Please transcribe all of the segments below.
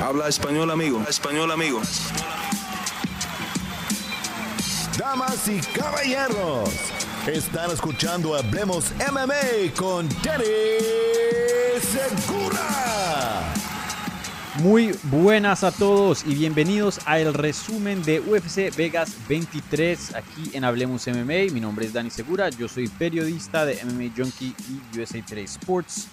Habla español, amigo. Español, amigo. Damas y caballeros, están escuchando Hablemos MMA con Danny Segura. Muy buenas a todos y bienvenidos a el resumen de UFC Vegas 23 aquí en Hablemos MMA. Mi nombre es Dani Segura, yo soy periodista de MMA Junkie y USA Today Sports.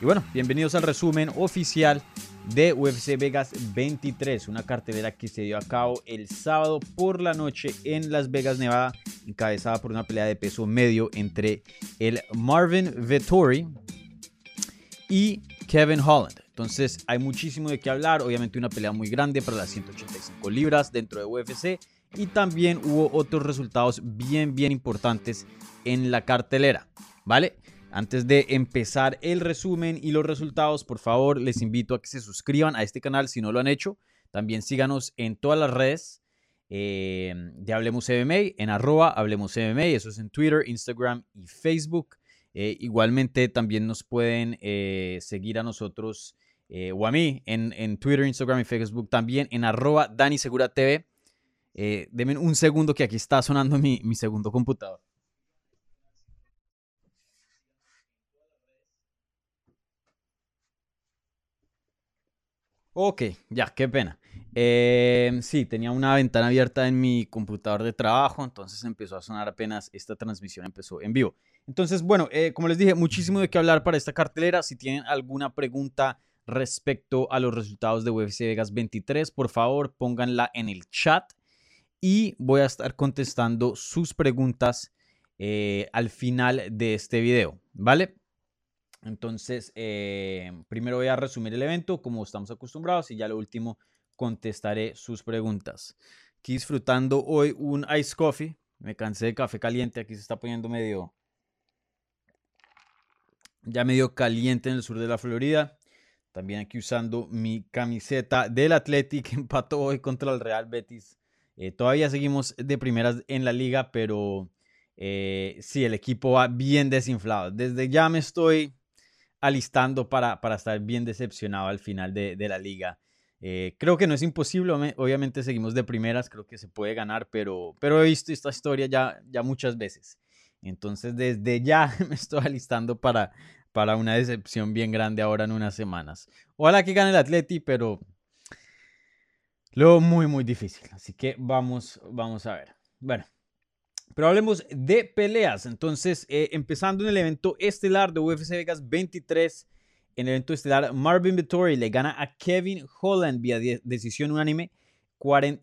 Y bueno, bienvenidos al resumen oficial de UFC Vegas 23, una cartelera que se dio a cabo el sábado por la noche en Las Vegas, Nevada, encabezada por una pelea de peso medio entre el Marvin Vettori y Kevin Holland. Entonces hay muchísimo de qué hablar, obviamente una pelea muy grande para las 185 libras dentro de UFC y también hubo otros resultados bien bien importantes en la cartelera, ¿vale? Antes de empezar el resumen y los resultados, por favor, les invito a que se suscriban a este canal si no lo han hecho. También síganos en todas las redes eh, de Hablemos MMA, en arroba Hablemos MMA, eso es en Twitter, Instagram y Facebook. Eh, igualmente también nos pueden eh, seguir a nosotros o a mí en, en, Twitter, Instagram y Facebook también en arroba Dani Segura TV. denme un segundo que aquí está sonando mi, mi segundo computador. Ok, ya, qué pena. Em, sí, tenía una ventana abierta en mi computador de trabajo, entonces empezó a sonar apenas esta transmisión empezó en vivo. Entonces, bueno, eh, como les dije, muchísimo de qué hablar para esta cartelera. Si tienen alguna pregunta respecto a los resultados de UFC Vegas 23, por favor pónganla en el chat y voy a estar contestando sus preguntas eh, al final de este video, ¿vale? Entonces, eh, primero voy a resumir el evento como estamos acostumbrados y ya lo último contestaré sus preguntas. Aquí disfrutando hoy un ice coffee. Me cansé de café caliente. Aquí se está poniendo medio... Ya medio caliente en el sur de la Florida. También aquí usando mi camiseta del Athletic. Empató hoy contra el Real Betis. Eh, todavía seguimos de primeras en la liga, pero eh, sí, el equipo va bien desinflado. Desde ya me estoy alistando para, para estar bien decepcionado al final de, la liga. Eh, creo que no es imposible, obviamente seguimos de primeras, creo que se puede ganar, pero, pero he visto esta historia ya, ya muchas veces. Entonces desde ya me estoy alistando para, para una decepción bien grande ahora en unas semanas. Ojalá que gane el Atleti, pero lo muy, muy difícil. Así que vamos, vamos a ver. Bueno, pero hablemos de peleas. Entonces, eh, empezando en el evento estelar de UFC Vegas 23, en el evento estelar, Marvin Vittori le gana a Kevin Holland vía decisión unánime.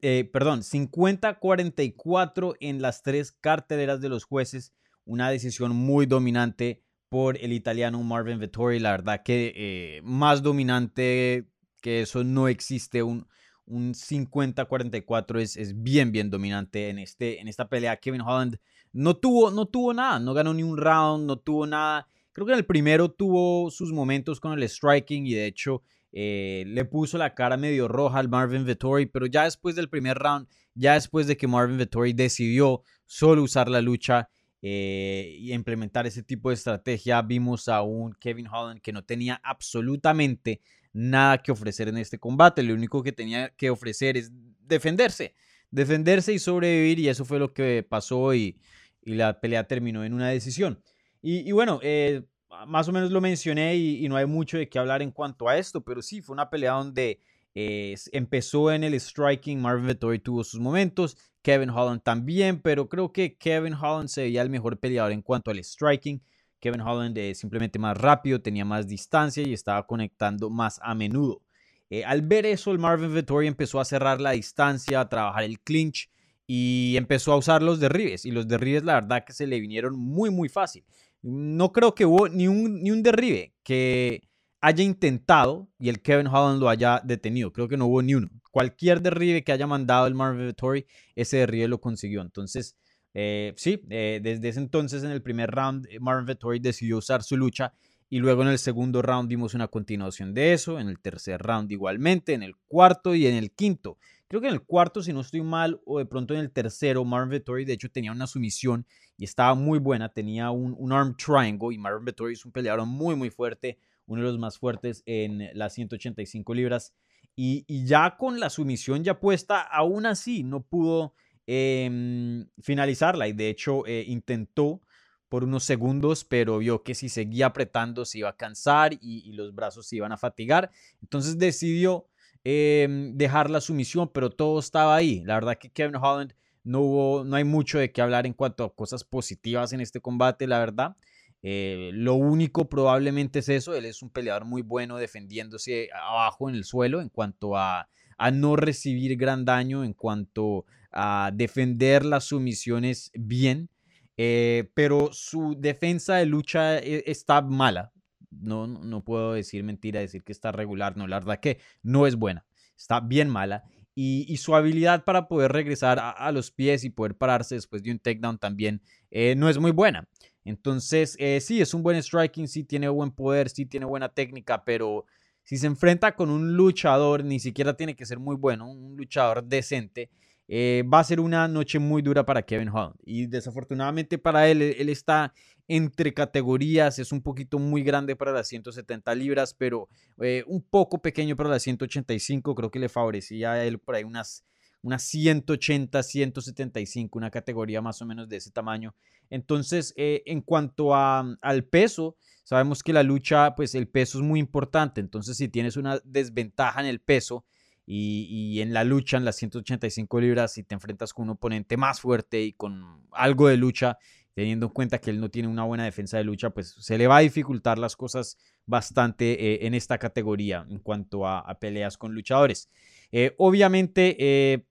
Eh, perdón, 50-44 en las tres carteleras de los jueces. Una decisión muy dominante por el italiano Marvin Vittori. La verdad que eh, más dominante que eso no existe. Un, un 50-44 es, es, bien, bien dominante en, este, en esta pelea. Kevin Holland no tuvo, no tuvo nada, no ganó ni un round, no tuvo nada. Creo que en el primero tuvo sus momentos con el striking y de hecho eh, le puso la cara medio roja al Marvin Vettori, pero ya después del primer round, ya después de que Marvin Vettori decidió solo usar la lucha eh, y implementar ese tipo de estrategia, vimos a un Kevin Holland que no tenía absolutamente nada que ofrecer en este combate. Lo único que tenía que ofrecer es defenderse, defenderse y sobrevivir. Y eso fue lo que pasó y, la pelea terminó en una decisión. Y, bueno, eh, más o menos lo mencioné y, no hay mucho de qué hablar en cuanto a esto, pero sí, fue una pelea donde eh, empezó en el striking, Marvin Vettori tuvo sus momentos, Kevin Holland también, pero creo que Kevin Holland se veía el mejor peleador en cuanto al striking. Kevin Holland es simplemente más rápido, tenía más distancia y estaba conectando más a menudo. Eh, al ver eso, el Marvin Vettori empezó a cerrar la distancia, a trabajar el clinch y empezó a usar los derribes. Y los derribes, la verdad, que se le vinieron muy, muy fácil. No creo que hubo ni un, ni un derribe que haya intentado y el Kevin Holland lo haya detenido. Creo que no hubo ni uno. Cualquier derribe que haya mandado el Marvin Vettori, ese derribe lo consiguió. Entonces, eh, sí, eh, desde ese entonces en el primer round eh, Marvin Vettori decidió usar su lucha y luego en el segundo round vimos una continuación de eso, en el tercer round igualmente, en el cuarto y en el quinto. Creo que en el cuarto, si no estoy mal, o de pronto en el tercero, Marvin Vettori de hecho tenía una sumisión y estaba muy buena, tenía un, arm triangle y Marvin Vettori es un peleador muy muy fuerte, uno de los más fuertes en las 185 libras. Y, ya con la sumisión ya puesta, aún así no pudo em, finalizarla. Y de hecho eh, intentó por unos segundos, pero vio que si seguía apretando se iba a cansar y, los brazos se iban a fatigar. Entonces decidió em, dejar la sumisión, pero todo estaba ahí. La verdad que Kevin Holland no hubo, no hay mucho de qué hablar en cuanto a cosas positivas en este combate, la verdad. Eh, lo único probablemente es eso, él es un peleador muy bueno defendiéndose abajo en el suelo en cuanto a, a no recibir gran daño, en cuanto a defender las sumisiones bien. Eh, pero su defensa de lucha eh, está mala. No, no puedo decir mentira, decir que está regular. No, la verdad que no es buena. Está bien mala. Y, su habilidad para poder regresar a, los pies y poder pararse después de un takedown también eh, no es muy buena. Entonces, sí, es un buen striking, sí tiene buen poder, sí tiene buena técnica, pero si se enfrenta con un luchador, ni siquiera tiene que ser muy bueno, un luchador decente, eh, va a ser una noche muy dura para Kevin Holland. Y desafortunadamente para él, él está entre categorías, es un poquito muy grande para las 170 libras, pero eh, un poco pequeño para las 185, creo que le favorecía a él por ahí unas, unas 180, 175, una categoría más o menos de ese tamaño. Entonces, eh, en cuanto a, al peso, sabemos que la lucha, pues el peso es muy importante, entonces si tienes una desventaja en el peso, y, en la lucha, en las 185 libras, si te enfrentas con un oponente más fuerte y con algo de lucha, teniendo en cuenta que él no tiene una buena defensa de lucha, pues se le va a dificultar las cosas bastante eh, en esta categoría en cuanto a, peleas con luchadores. Eh, obviamente,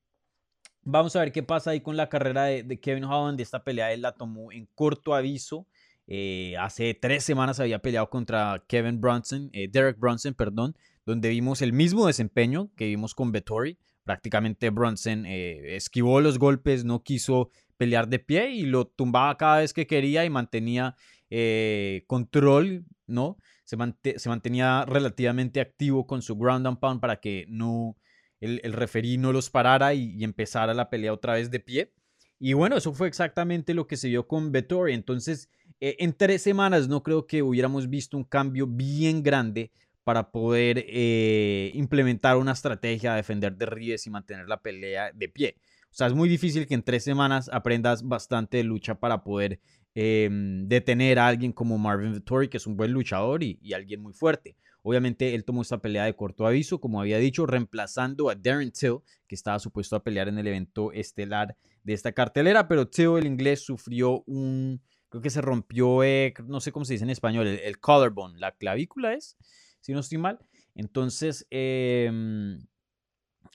vamos a ver qué pasa ahí con la carrera de, Kevin Holland. Esta pelea él la tomó en corto aviso. hace tres semanas había peleado contra Kevin Brunson, Derek Brunson, perdón, donde vimos el mismo desempeño que vimos con Vettori. Prácticamente Brunson eh, esquivó los golpes, no quiso pelear de pie y lo tumbaba cada vez que quería y mantenía eh, control, ¿no? Se, mantenía relativamente activo con su ground and pound para que no el, el referí no los parara y, empezara la pelea otra vez de pie. Y bueno, eso fue exactamente lo que se vio con Vettori. Entonces, eh, en tres semanas no creo que hubiéramos visto un cambio bien grande para poder eh, implementar una estrategia, defender de Ríos y mantener la pelea de pie. O sea, es muy difícil que en tres semanas aprendas bastante de lucha para poder em, detener a alguien como Marvin Vittori, que es un buen luchador y, alguien muy fuerte. Obviamente él tomó esta pelea de corto aviso, como había dicho, reemplazando a Darren Till, que estaba supuesto a pelear en el evento estelar de esta cartelera, pero Till, el inglés, sufrió un, creo que se rompió, eh, no sé cómo se dice en español, el, el collarbone, la clavícula es si no estoy mal. Entonces, em,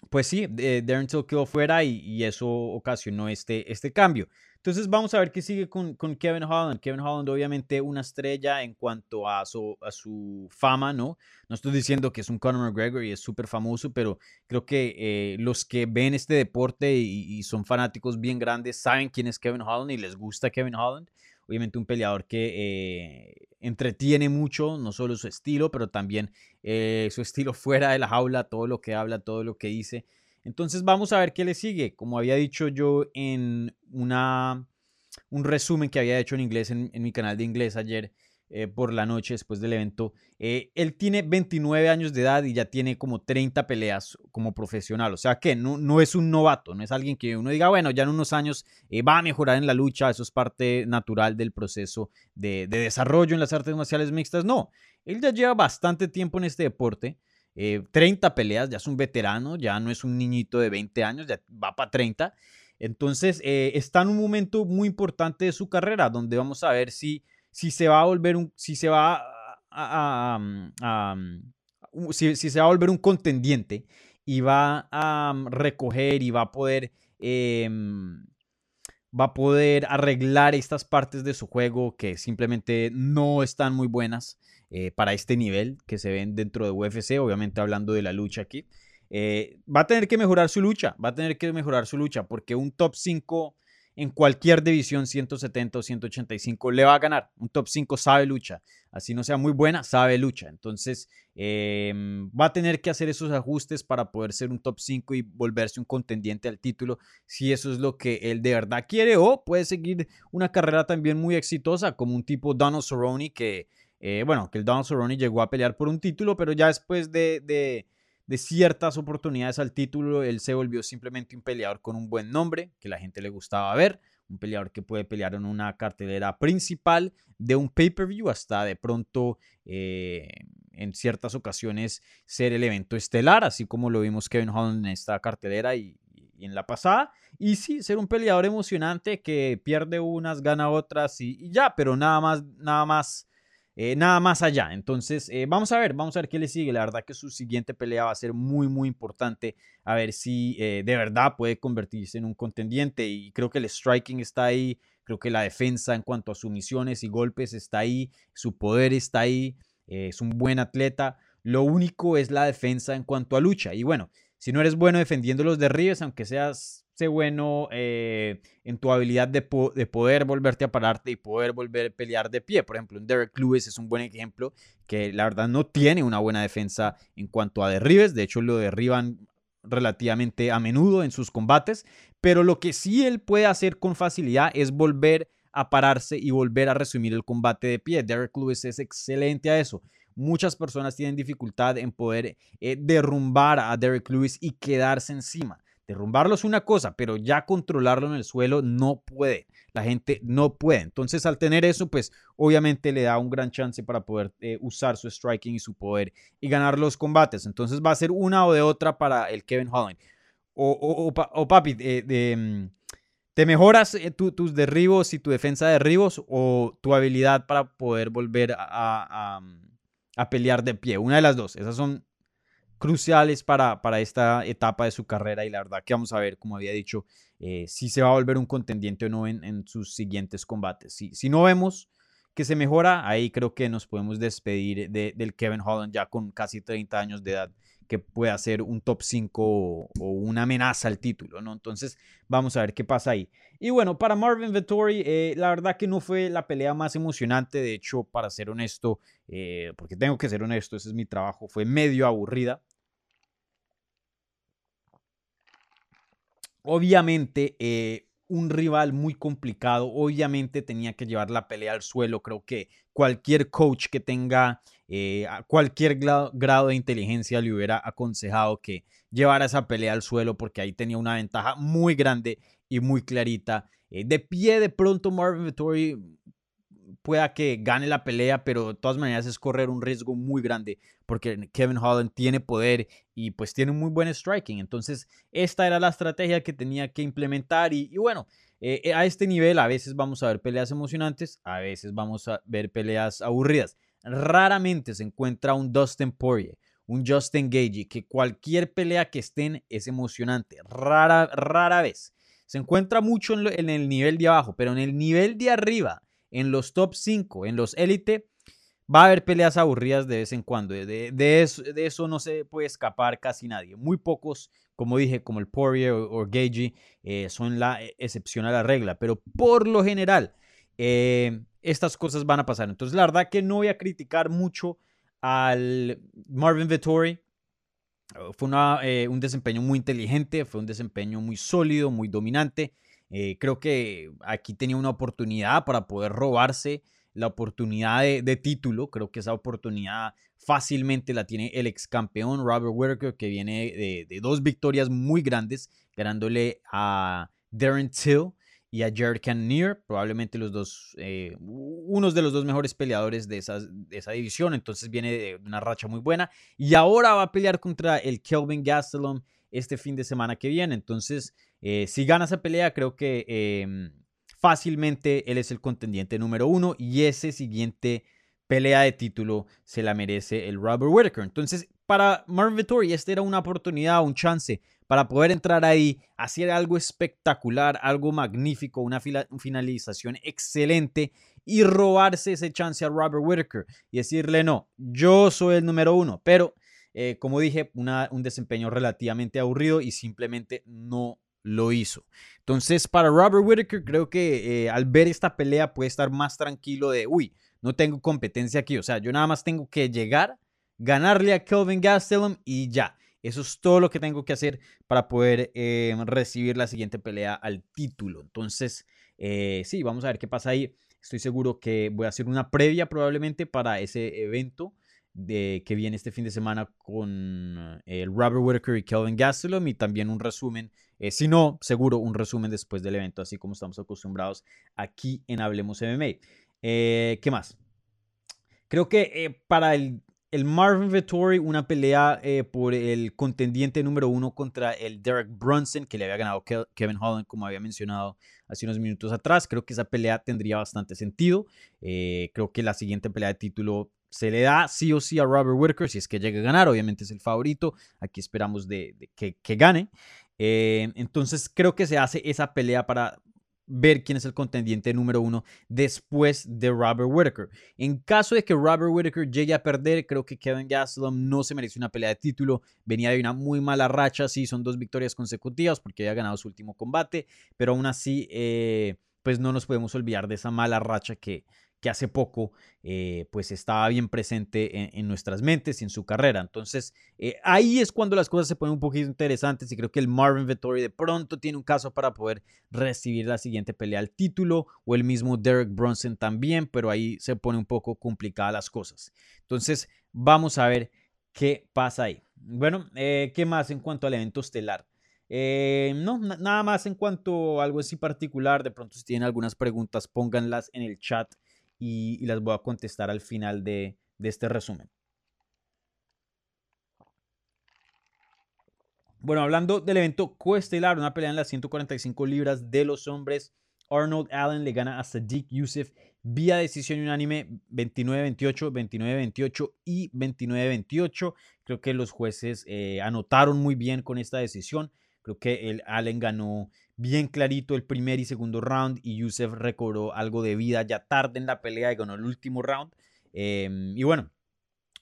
pues sí, Darren Till quedó fuera y, eso ocasionó este, este cambio. Entonces vamos a ver qué sigue con, Kevin Holland. Kevin Holland obviamente una estrella en cuanto a su, a su fama, ¿no? No estoy diciendo que es un Conor McGregor y es súper famoso, pero creo que eh, los que ven este deporte y, son fanáticos bien grandes saben quién es Kevin Holland y les gusta Kevin Holland obviamente un peleador que eh, entretiene mucho, no solo su estilo, pero también eh, su estilo fuera de la jaula, todo lo que habla, todo lo que dice. Entonces vamos a ver qué le sigue. Como había dicho yo en una, un resumen que había hecho en inglés en mi canal de inglés ayer, eh, por la noche después del evento. Eh, él tiene 29 años de edad y ya tiene como 30 peleas como profesional. O sea que no, no es un novato, no es alguien que uno diga, bueno, ya en unos años eh, va a mejorar en la lucha, eso es parte natural del proceso de, desarrollo en las artes marciales mixtas. No, él ya lleva bastante tiempo en este deporte. 30 peleas, ya es un veterano, ya no es un niñito de 20 años, ya va para 30. Entonces, está en un momento muy importante de su carrera, donde vamos a ver si si se va a volver un, si se va a, si, se va a volver un contendiente y va a recoger y va a poder em, va a poder arreglar estas partes de su juego que simplemente no están muy buenas eh, para este nivel que se ven dentro de UFC, obviamente hablando de la lucha aquí. Eh, va a tener que mejorar su lucha, va a tener que mejorar su lucha porque un top 5 en cualquier división 170 o 185 le va a ganar. Un top 5 sabe lucha. Así no sea muy buena, sabe lucha. Entonces em, va a tener que hacer esos ajustes para poder ser un top 5 y volverse un contendiente al título si eso es lo que él de verdad quiere o puede seguir una carrera también muy exitosa como un tipo Donald Cerrone que, eh, bueno, que el Donald Cerrone llegó a pelear por un título, pero ya después de ciertas oportunidades al título, él se volvió simplemente un peleador con un buen nombre, que la gente le gustaba ver, un peleador que puede pelear en una cartelera principal de un pay-per-view hasta de pronto eh, en ciertas ocasiones ser el evento estelar, así como lo vimos Kevin Holland en esta cartelera y, en la pasada. Y sí, ser un peleador emocionante que pierde unas, gana otras y, y ya, pero nada más, nada más eh, nada más allá. Entonces, eh, vamos a ver, vamos a ver qué le sigue. La verdad que su siguiente pelea va a ser muy, muy importante. A ver si eh, de verdad puede convertirse en un contendiente. Y creo que el striking está ahí. Creo que la defensa en cuanto a sumisiones y golpes está ahí. Su poder está ahí. es un buen atleta. Lo único es la defensa en cuanto a lucha. Y bueno, si no eres bueno defendiendo los derribes, aunque seas bueno eh, en tu habilidad de, poder volverte a pararte y poder volver a pelear de pie. Por ejemplo, Derek Lewis es un buen ejemplo que la verdad no tiene una buena defensa en cuanto a derribes. De hecho, lo derriban relativamente a menudo en sus combates. Pero lo que sí él puede hacer con facilidad es volver a pararse y volver a resumir el combate de pie. Derek Lewis es excelente a eso. Muchas personas tienen dificultad en poder eh, derrumbar a Derek Lewis y quedarse encima. Derrumbarlo es una cosa, pero ya controlarlo en el suelo no puede. La gente no puede. Entonces, al tener eso, pues obviamente le da un gran chance para poder eh, usar su striking y su poder y ganar los combates. Entonces, va a ser una o de otra para el Kevin Holland. O, o, papi, mm, ¿te mejoras eh, tus derribos y tu defensa de derribos o tu habilidad para poder volver a, a pelear de pie? Una de las dos. Esas son cruciales para, para esta etapa de su carrera y la verdad que vamos a ver, como había dicho, eh, si se va a volver un contendiente o no en, sus siguientes combates. Si, si no vemos que se mejora, ahí creo que nos podemos despedir del Kevin Holland ya con casi 30 años de edad que pueda ser un top 5 o, una amenaza al título, ¿no? Entonces vamos a ver qué pasa ahí. Y bueno, para Marvin Vettori, eh, la verdad que no fue la pelea más emocionante, de hecho, para ser honesto, eh, porque tengo que ser honesto, ese es mi trabajo, fue medio aburrida. Obviamente, eh, un rival muy complicado, obviamente tenía que llevar la pelea al suelo. Creo que cualquier coach que tenga eh, cualquier grado, de inteligencia le hubiera aconsejado que llevara esa pelea al suelo porque ahí tenía una ventaja muy grande y muy clarita. Eh, de pie, de pronto, Marvin Vittori pueda que gane la pelea, pero de todas maneras es correr un riesgo muy grande porque Kevin Holland tiene poder y pues tiene muy buen striking. Entonces, esta era la estrategia que tenía que implementar y, bueno, eh, eh, a este nivel a veces vamos a ver peleas emocionantes, a veces vamos a ver peleas aburridas. Raramente se encuentra un Dustin Poirier, un Justin Gage, que cualquier pelea que estén es emocionante. Rara, rara vez. Se encuentra mucho en, en el nivel de abajo, pero en el nivel de arriba en los top 5, en los élite, va a haber peleas aburridas de vez en cuando. De, eso, no se puede escapar casi nadie. Muy pocos, como dije, como el Poirier o, Gagey, eh, son la e, excepción a la regla. Pero por lo general, eh, estas cosas van a pasar. Entonces, la verdad que no voy a criticar mucho al Marvin Vittori. Fue eh, un desempeño muy inteligente, fue un desempeño muy sólido, muy dominante. Eh, creo que aquí tenía una oportunidad para poder robarse la oportunidad de, título. Creo que esa oportunidad fácilmente la tiene el ex campeón Robert Whittaker, que viene de, dos victorias muy grandes, ganándole a Darren Till y a Jared Cannonier, probablemente los dos, eh, unos de los dos mejores peleadores de, de esa división, entonces viene de una racha muy buena y ahora va a pelear contra el Kelvin Gastelum este fin de semana que viene, entonces eh, si gana esa pelea, creo que em, fácilmente él es el contendiente número uno y ese siguiente pelea de título se la merece el Robert Whittaker. Entonces, para Marvin Vittori, esta era una oportunidad, un chance para poder entrar ahí, hacer algo espectacular, algo magnífico, una finalización excelente y robarse ese chance a Robert Whittaker y decirle, no, yo soy el número uno, pero eh, como dije, un desempeño relativamente aburrido y simplemente no lo hizo. Entonces, para Robert Whittaker, creo que eh, al ver esta pelea puede estar más tranquilo de, uy, no tengo competencia aquí. O sea, yo nada más tengo que llegar, ganarle a Kelvin Gastelum y ya. Eso es todo lo que tengo que hacer para poder eh, recibir la siguiente pelea al título. Entonces, eh, sí, vamos a ver qué pasa ahí. Estoy seguro que voy a hacer una previa probablemente para ese evento de, que viene este fin de semana con el Robert Whitaker y Kelvin Gastelum y también un resumen, si no, seguro un resumen después del evento, así como estamos acostumbrados aquí en Hablemos MMA. ¿Qué más? Creo que para el el Marvin Vettori, una pelea eh, por el contendiente número uno contra el Derek Brunson, que le había ganado Kevin Holland, como había mencionado hace unos minutos atrás. Creo que esa pelea tendría bastante sentido. Eh, creo que la siguiente pelea de título se le da sí o sí a Robert Whitaker, si es que llega a ganar, obviamente es el favorito. Aquí esperamos de, que, gane. Eh, entonces creo que se hace esa pelea para ver quién es el contendiente número uno después de Robert Whitaker. En caso de que Robert Whitaker llegue a perder, creo que Kevin Gastelum no se merece una pelea de título. Venía de una muy mala racha, sí, son dos victorias consecutivas porque había ganado su último combate, pero aún así, eh, pues no nos podemos olvidar de esa mala racha que, que hace poco eh, pues estaba bien presente en, nuestras mentes y en su carrera. Entonces eh, ahí es cuando las cosas se ponen un poquito interesantes y creo que el Marvin Vettori de pronto tiene un caso para poder recibir la siguiente pelea al título o el mismo Derek Bronson también, pero ahí se pone un poco complicadas las cosas. Entonces vamos a ver qué pasa ahí. Bueno, eh, ¿qué más en cuanto al evento estelar? no, nada más en cuanto a algo así particular. De pronto, si tienen algunas preguntas, pónganlas en el chat y, las voy a contestar al final de, este resumen. Bueno, hablando del evento coestelar, una pelea en las 145 libras de los hombres. Arnold Allen le gana a Sadiq Youssef vía decisión unánime 29-28, 29-28 y 29-28. Creo que los jueces eh, anotaron muy bien con esta decisión. Creo que el Allen ganó bien clarito el primer y segundo round y Yusef recobró algo de vida ya tarde en la pelea y ganó el último round. Em, y bueno,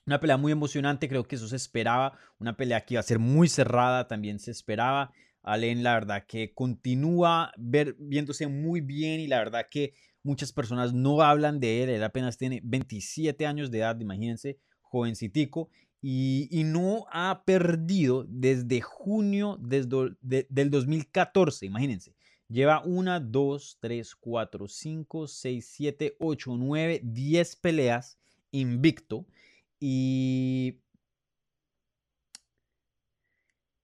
una pelea muy emocionante, creo que eso se esperaba. Una pelea que iba a ser muy cerrada, también se esperaba. Allen, la verdad que continúa ver, viéndose muy bien y la verdad que muchas personas no hablan de él. Él apenas tiene 27 años de edad, imagínense, jovencitico y, no ha perdido desde junio del 2014, imagínense. Lleva una, dos, tres, cuatro, cinco, seis, siete, ocho, nueve, diez peleas invicto. Y,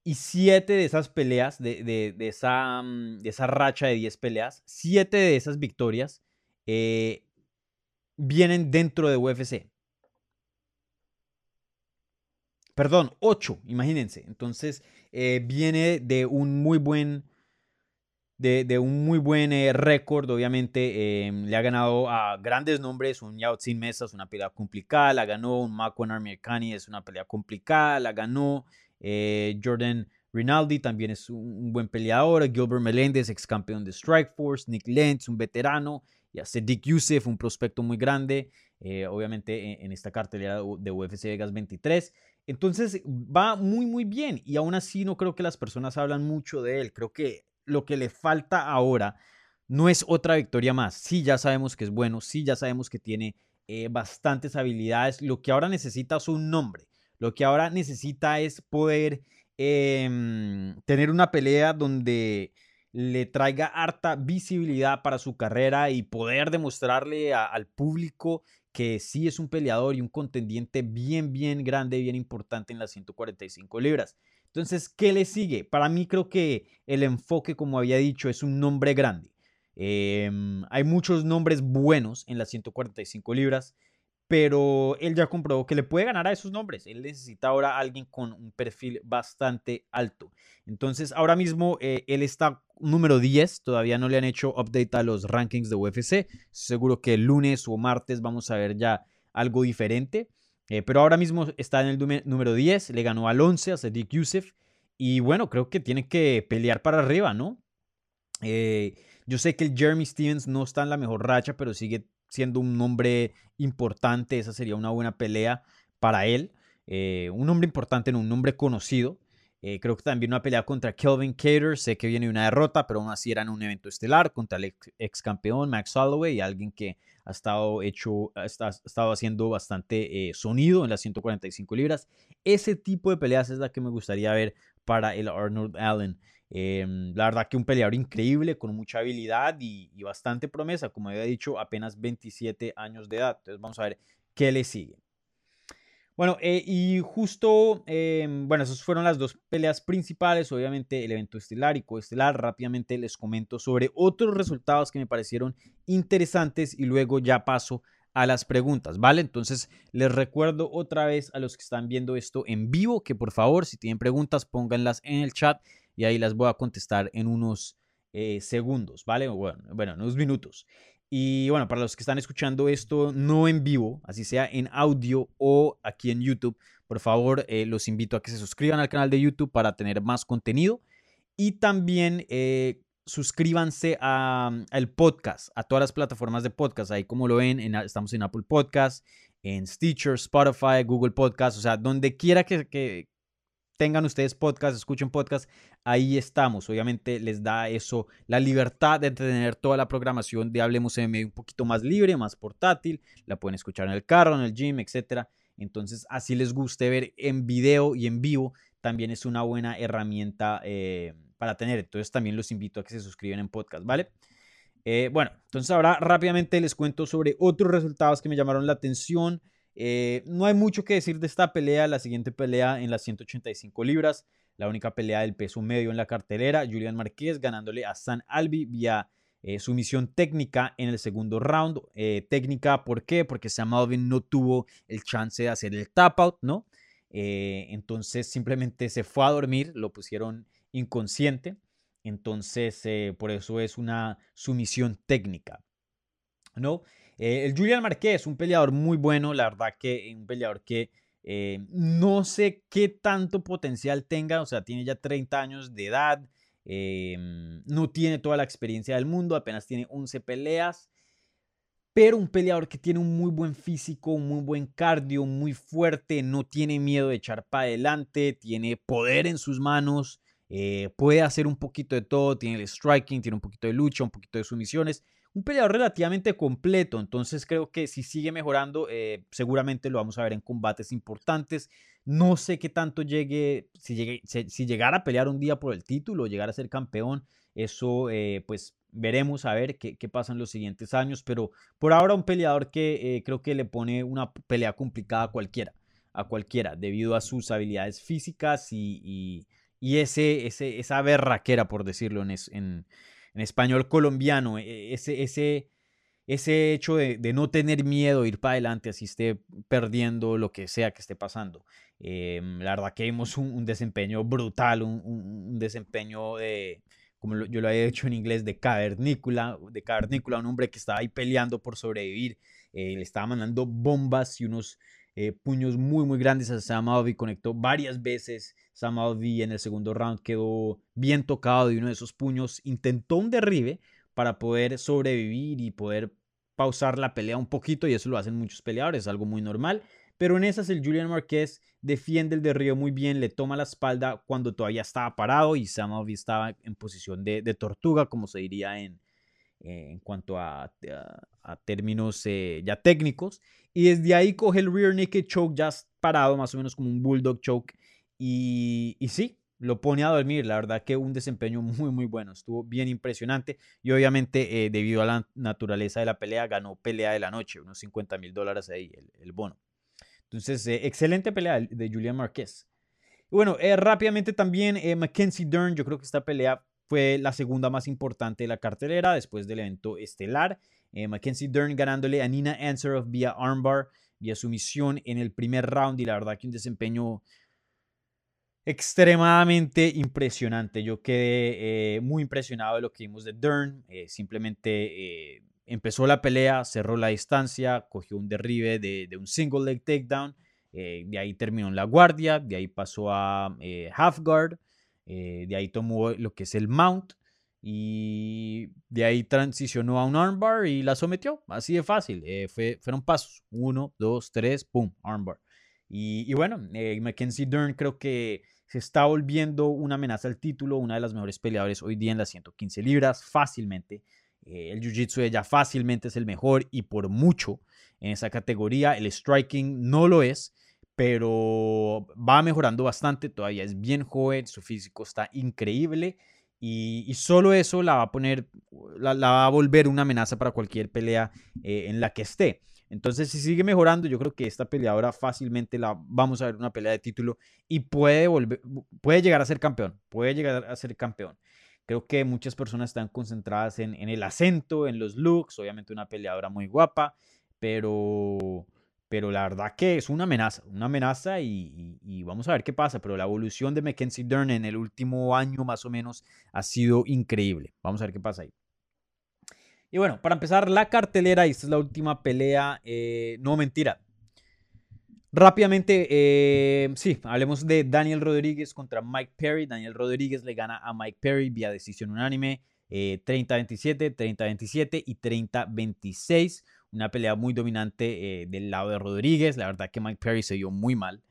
y siete de esas peleas, de, esa, mm, esa, racha de diez peleas, siete de esas victorias eh, vienen dentro de UFC. Perdón, 8, imagínense. Entonces, eh, viene de un muy buen, de, un muy buen eh, récord, obviamente. Em, le ha ganado a grandes nombres, un Yao Tsin Mesa es una pelea complicada, la ganó un Makwan Armirkani, es una pelea complicada, la ganó eh, Jordan Rinaldi, también es un, buen peleador, Gilbert Melendez, ex campeón de Strikeforce, Nick Lentz, un veterano, y a Sediq Youssef, un prospecto muy grande, obviamente en, en, esta cartelera de UFC Vegas 23. Entonces va muy, muy bien y aún así no creo que las personas hablan mucho de él. Creo que lo que le falta ahora no es otra victoria más. Sí, ya sabemos que es bueno, sí, ya sabemos que tiene eh, bastantes habilidades. Lo que ahora necesita es un nombre. Lo que ahora necesita es poder em, tener una pelea donde le traiga harta visibilidad para su carrera y poder demostrarle al público que sí es un peleador y un contendiente bien, bien grande, bien importante en las 145 libras. Entonces, ¿qué le sigue? Para mí creo que el enfoque, como había dicho, es un nombre grande. Em, hay muchos nombres buenos en las 145 libras, pero él ya comprobó que le puede ganar a esos nombres. Él necesita ahora a alguien con un perfil bastante alto. Entonces, ahora mismo eh, él está número 10. Todavía no le han hecho update a los rankings de UFC. Seguro que el lunes o martes vamos a ver ya algo diferente. Eh, pero ahora mismo está en el número 10. Le ganó al 11 a Sadiq Youssef. Y bueno, creo que tiene que pelear para arriba, ¿no? Eh, yo sé que el Jeremy Stevens no está en la mejor racha, pero sigue siendo un nombre importante. Esa sería una buena pelea para él. Eh, un nombre importante, no un nombre conocido. Eh, creo que también una pelea contra Kelvin Cater. Sé que viene una derrota, pero aún así era en un evento estelar contra el ex, campeón Max Holloway y alguien que ha estado, hecho, ha estado haciendo bastante eh, sonido en las 145 libras. Ese tipo de peleas es la que me gustaría ver para el Arnold Allen. Em, la verdad que un peleador increíble, con mucha habilidad y, bastante promesa. Como había dicho, apenas 27 años de edad. Entonces vamos a ver qué le sigue. Bueno, eh, y justo, em, bueno, esas fueron las dos peleas principales, obviamente el evento estelar y coestelar. Rápidamente les comento sobre otros resultados que me parecieron interesantes y luego ya paso a las preguntas, ¿vale? Entonces les recuerdo otra vez a los que están viendo esto en vivo que por favor, si tienen preguntas, pónganlas en el chat y ahí las voy a contestar en unos eh, segundos, ¿vale? Bueno, bueno, en unos minutos. Y bueno, para los que están escuchando esto no en vivo, así sea en audio o aquí en YouTube, por favor eh, los invito a que se suscriban al canal de YouTube para tener más contenido. Y también eh, suscríbanse al podcast, a todas las plataformas de podcast. Ahí como lo ven, estamos en Apple Podcast, en Stitcher, Spotify, Google Podcast, o sea, donde quiera que, tengan ustedes podcast, escuchen podcast, ahí estamos. Obviamente les da eso la libertad de tener toda la programación de Hablemos M un poquito más libre, más portátil. La pueden escuchar en el carro, en el gym, etc. Entonces, así les guste ver en video y en vivo, también es una buena herramienta eh, para tener. Entonces, también los invito a que se suscriban en podcast, ¿vale? Eh, bueno, entonces ahora rápidamente les cuento sobre otros resultados que me llamaron la atención. Eh, no hay mucho que decir de esta pelea. La siguiente pelea en las 185 libras. La única pelea del peso medio en la cartelera. Julian Marquez ganándole a San Albi vía eh, sumisión técnica en el segundo round. Eh, técnica, ¿por qué? Porque Sam Alvin no tuvo el chance de hacer el tap out, ¿no? entonces simplemente se fue a dormir. Lo pusieron inconsciente. Entonces, por eso es una sumisión técnica, ¿no? Eh, el Julian Marquez, un peleador muy bueno, la verdad que un peleador que eh, no sé qué tanto potencial tenga, o sea, tiene ya 30 años de edad, em, no tiene toda la experiencia del mundo, apenas tiene 11 peleas, pero un peleador que tiene un muy buen físico, un muy buen cardio, muy fuerte, no tiene miedo de echar para adelante, tiene poder en sus manos, eh, puede hacer un poquito de todo, tiene el striking, tiene un poquito de lucha, un poquito de sumisiones un peleador relativamente completo, entonces creo que si sigue mejorando, eh, seguramente lo vamos a ver en combates importantes. No sé qué tanto llegue si, llegue, si, llegara a pelear un día por el título, llegar a ser campeón, eso eh, pues veremos a ver qué, pasa en los siguientes años, pero por ahora un peleador que eh, creo que le pone una pelea complicada a cualquiera, a cualquiera, debido a sus habilidades físicas y, ese, ese, esa berraquera, por decirlo en, en español colombiano, e, ese, ese, ese hecho de, no tener miedo, ir para adelante, así esté perdiendo lo que sea que esté pasando. Em, la verdad que vimos un, desempeño brutal, un, desempeño de, como yo lo había hecho en inglés, de cavernícula, de cavernícula, un hombre que estaba ahí peleando por sobrevivir, eh, le estaba mandando bombas y unos eh, puños muy, muy grandes a Sam Alvey, conectó varias veces. Sam en el segundo round quedó bien tocado de uno de esos puños, intentó un derribe para poder sobrevivir y poder pausar la pelea un poquito, y eso lo hacen muchos peleadores, es algo muy normal. Pero en esas el Julian Marquez defiende el derribo muy bien, le toma la espalda cuando todavía estaba parado y Sam estaba en posición de, tortuga, como se diría en, en cuanto a, términos eh, ya técnicos. Y desde ahí coge el rear naked choke ya parado, más o menos como un bulldog choke. Y, sí, lo pone a dormir. La verdad que un desempeño muy, muy bueno. Estuvo bien impresionante. Y obviamente, eh, debido a la naturaleza de la pelea, ganó pelea de la noche. Unos 50 mil dólares ahí, el, bono. Entonces, eh, excelente pelea de Julian Marquez. Bueno, eh, rápidamente también Mackenzie Dern. Yo creo que esta pelea fue la segunda más importante de la cartelera después del evento estelar. Mackenzie Dern ganándole a Nina Ansaroff vía armbar, vía sumisión en el primer round y la verdad que un desempeño extremadamente impresionante. Yo quedé eh, muy impresionado de lo que vimos de Dern. Eh, simplemente empezó la pelea, cerró la distancia, cogió un derribe de, un single leg takedown. de ahí terminó en la guardia, de ahí pasó a half guard, de ahí tomó lo que es el mount y de ahí transicionó a un armbar y la sometió, así de fácil. Eh, fue, fueron pasos, uno, dos, tres, pum, armbar. Y, bueno, eh, Mackenzie Dern creo que se está volviendo una amenaza al título, una de las mejores peleadores hoy día en las 115 libras, fácilmente. Eh, el jiu-jitsu de ella fácilmente es el mejor y por mucho en esa categoría. El striking no lo es, pero va mejorando bastante, todavía es bien joven, su físico está increíble y, solo eso la va a poner, la, va a volver una amenaza para cualquier pelea eh, en la que esté. Entonces, si sigue mejorando, yo creo que esta peleadora fácilmente la vamos a ver una pelea de título y puede volver, puede llegar a ser campeón, puede llegar a ser campeón. Creo que muchas personas están concentradas en, el acento, en los looks, obviamente una peleadora muy guapa, pero, pero la verdad que es una amenaza, una amenaza y, y, vamos a ver qué pasa. Pero la evolución de Mackenzie Dern en el último año más o menos ha sido increíble. Vamos a ver qué pasa ahí. Y bueno, para empezar la cartelera, y esta es la última pelea, eh, no mentira. Rápidamente, eh, sí, hablemos de Daniel Rodríguez contra Mike Perry. Daniel Rodríguez le gana a Mike Perry vía decisión unánime, 30-27, eh, 30-27 y 30-26. Una pelea muy dominante del lado de Rodríguez. La verdad que Mike Perry se dio muy mal.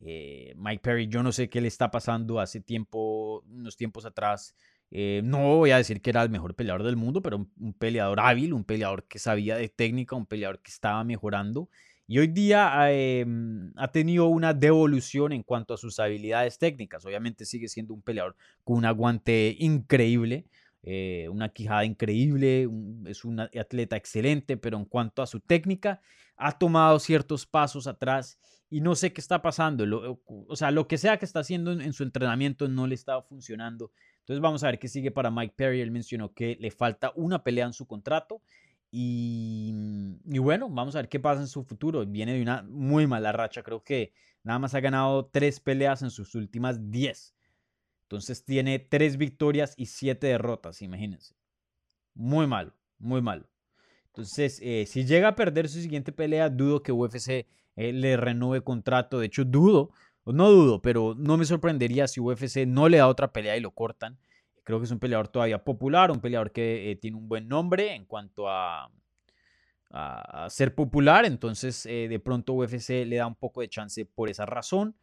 Mike Perry, yo no sé qué le está pasando hace tiempo, unos tiempos atrás. Eh, no voy a decir que era el mejor peleador del mundo, pero un, peleador hábil, un peleador que sabía de técnica, un peleador que estaba mejorando. Y hoy día em, ha tenido una devolución en cuanto a sus habilidades técnicas. Obviamente sigue siendo un peleador con un aguante increíble, eh, una quijada increíble, es un atleta excelente, pero en cuanto a su técnica, ha tomado ciertos pasos atrás y no sé qué está pasando. o sea, lo que sea que está haciendo en, su entrenamiento no le está funcionando. Entonces vamos a ver qué sigue para Mike Perry. Él mencionó que le falta una pelea en su contrato. Y, bueno, vamos a ver qué pasa en su futuro. Viene de una muy mala racha. Creo que nada más ha ganado tres peleas en sus últimas diez. Entonces tiene tres victorias y siete derrotas, imagínense. Muy malo, muy malo. Entonces, eh, si llega a perder su siguiente pelea, dudo que UFC eh, le renueve contrato. De hecho, dudo no dudo, pero no me sorprendería si UFC no le da otra pelea y lo cortan. Creo que es un peleador todavía popular, un peleador que eh, tiene un buen nombre en cuanto a, a, ser popular. Entonces, eh, de pronto UFC le da un poco de chance por esa razón.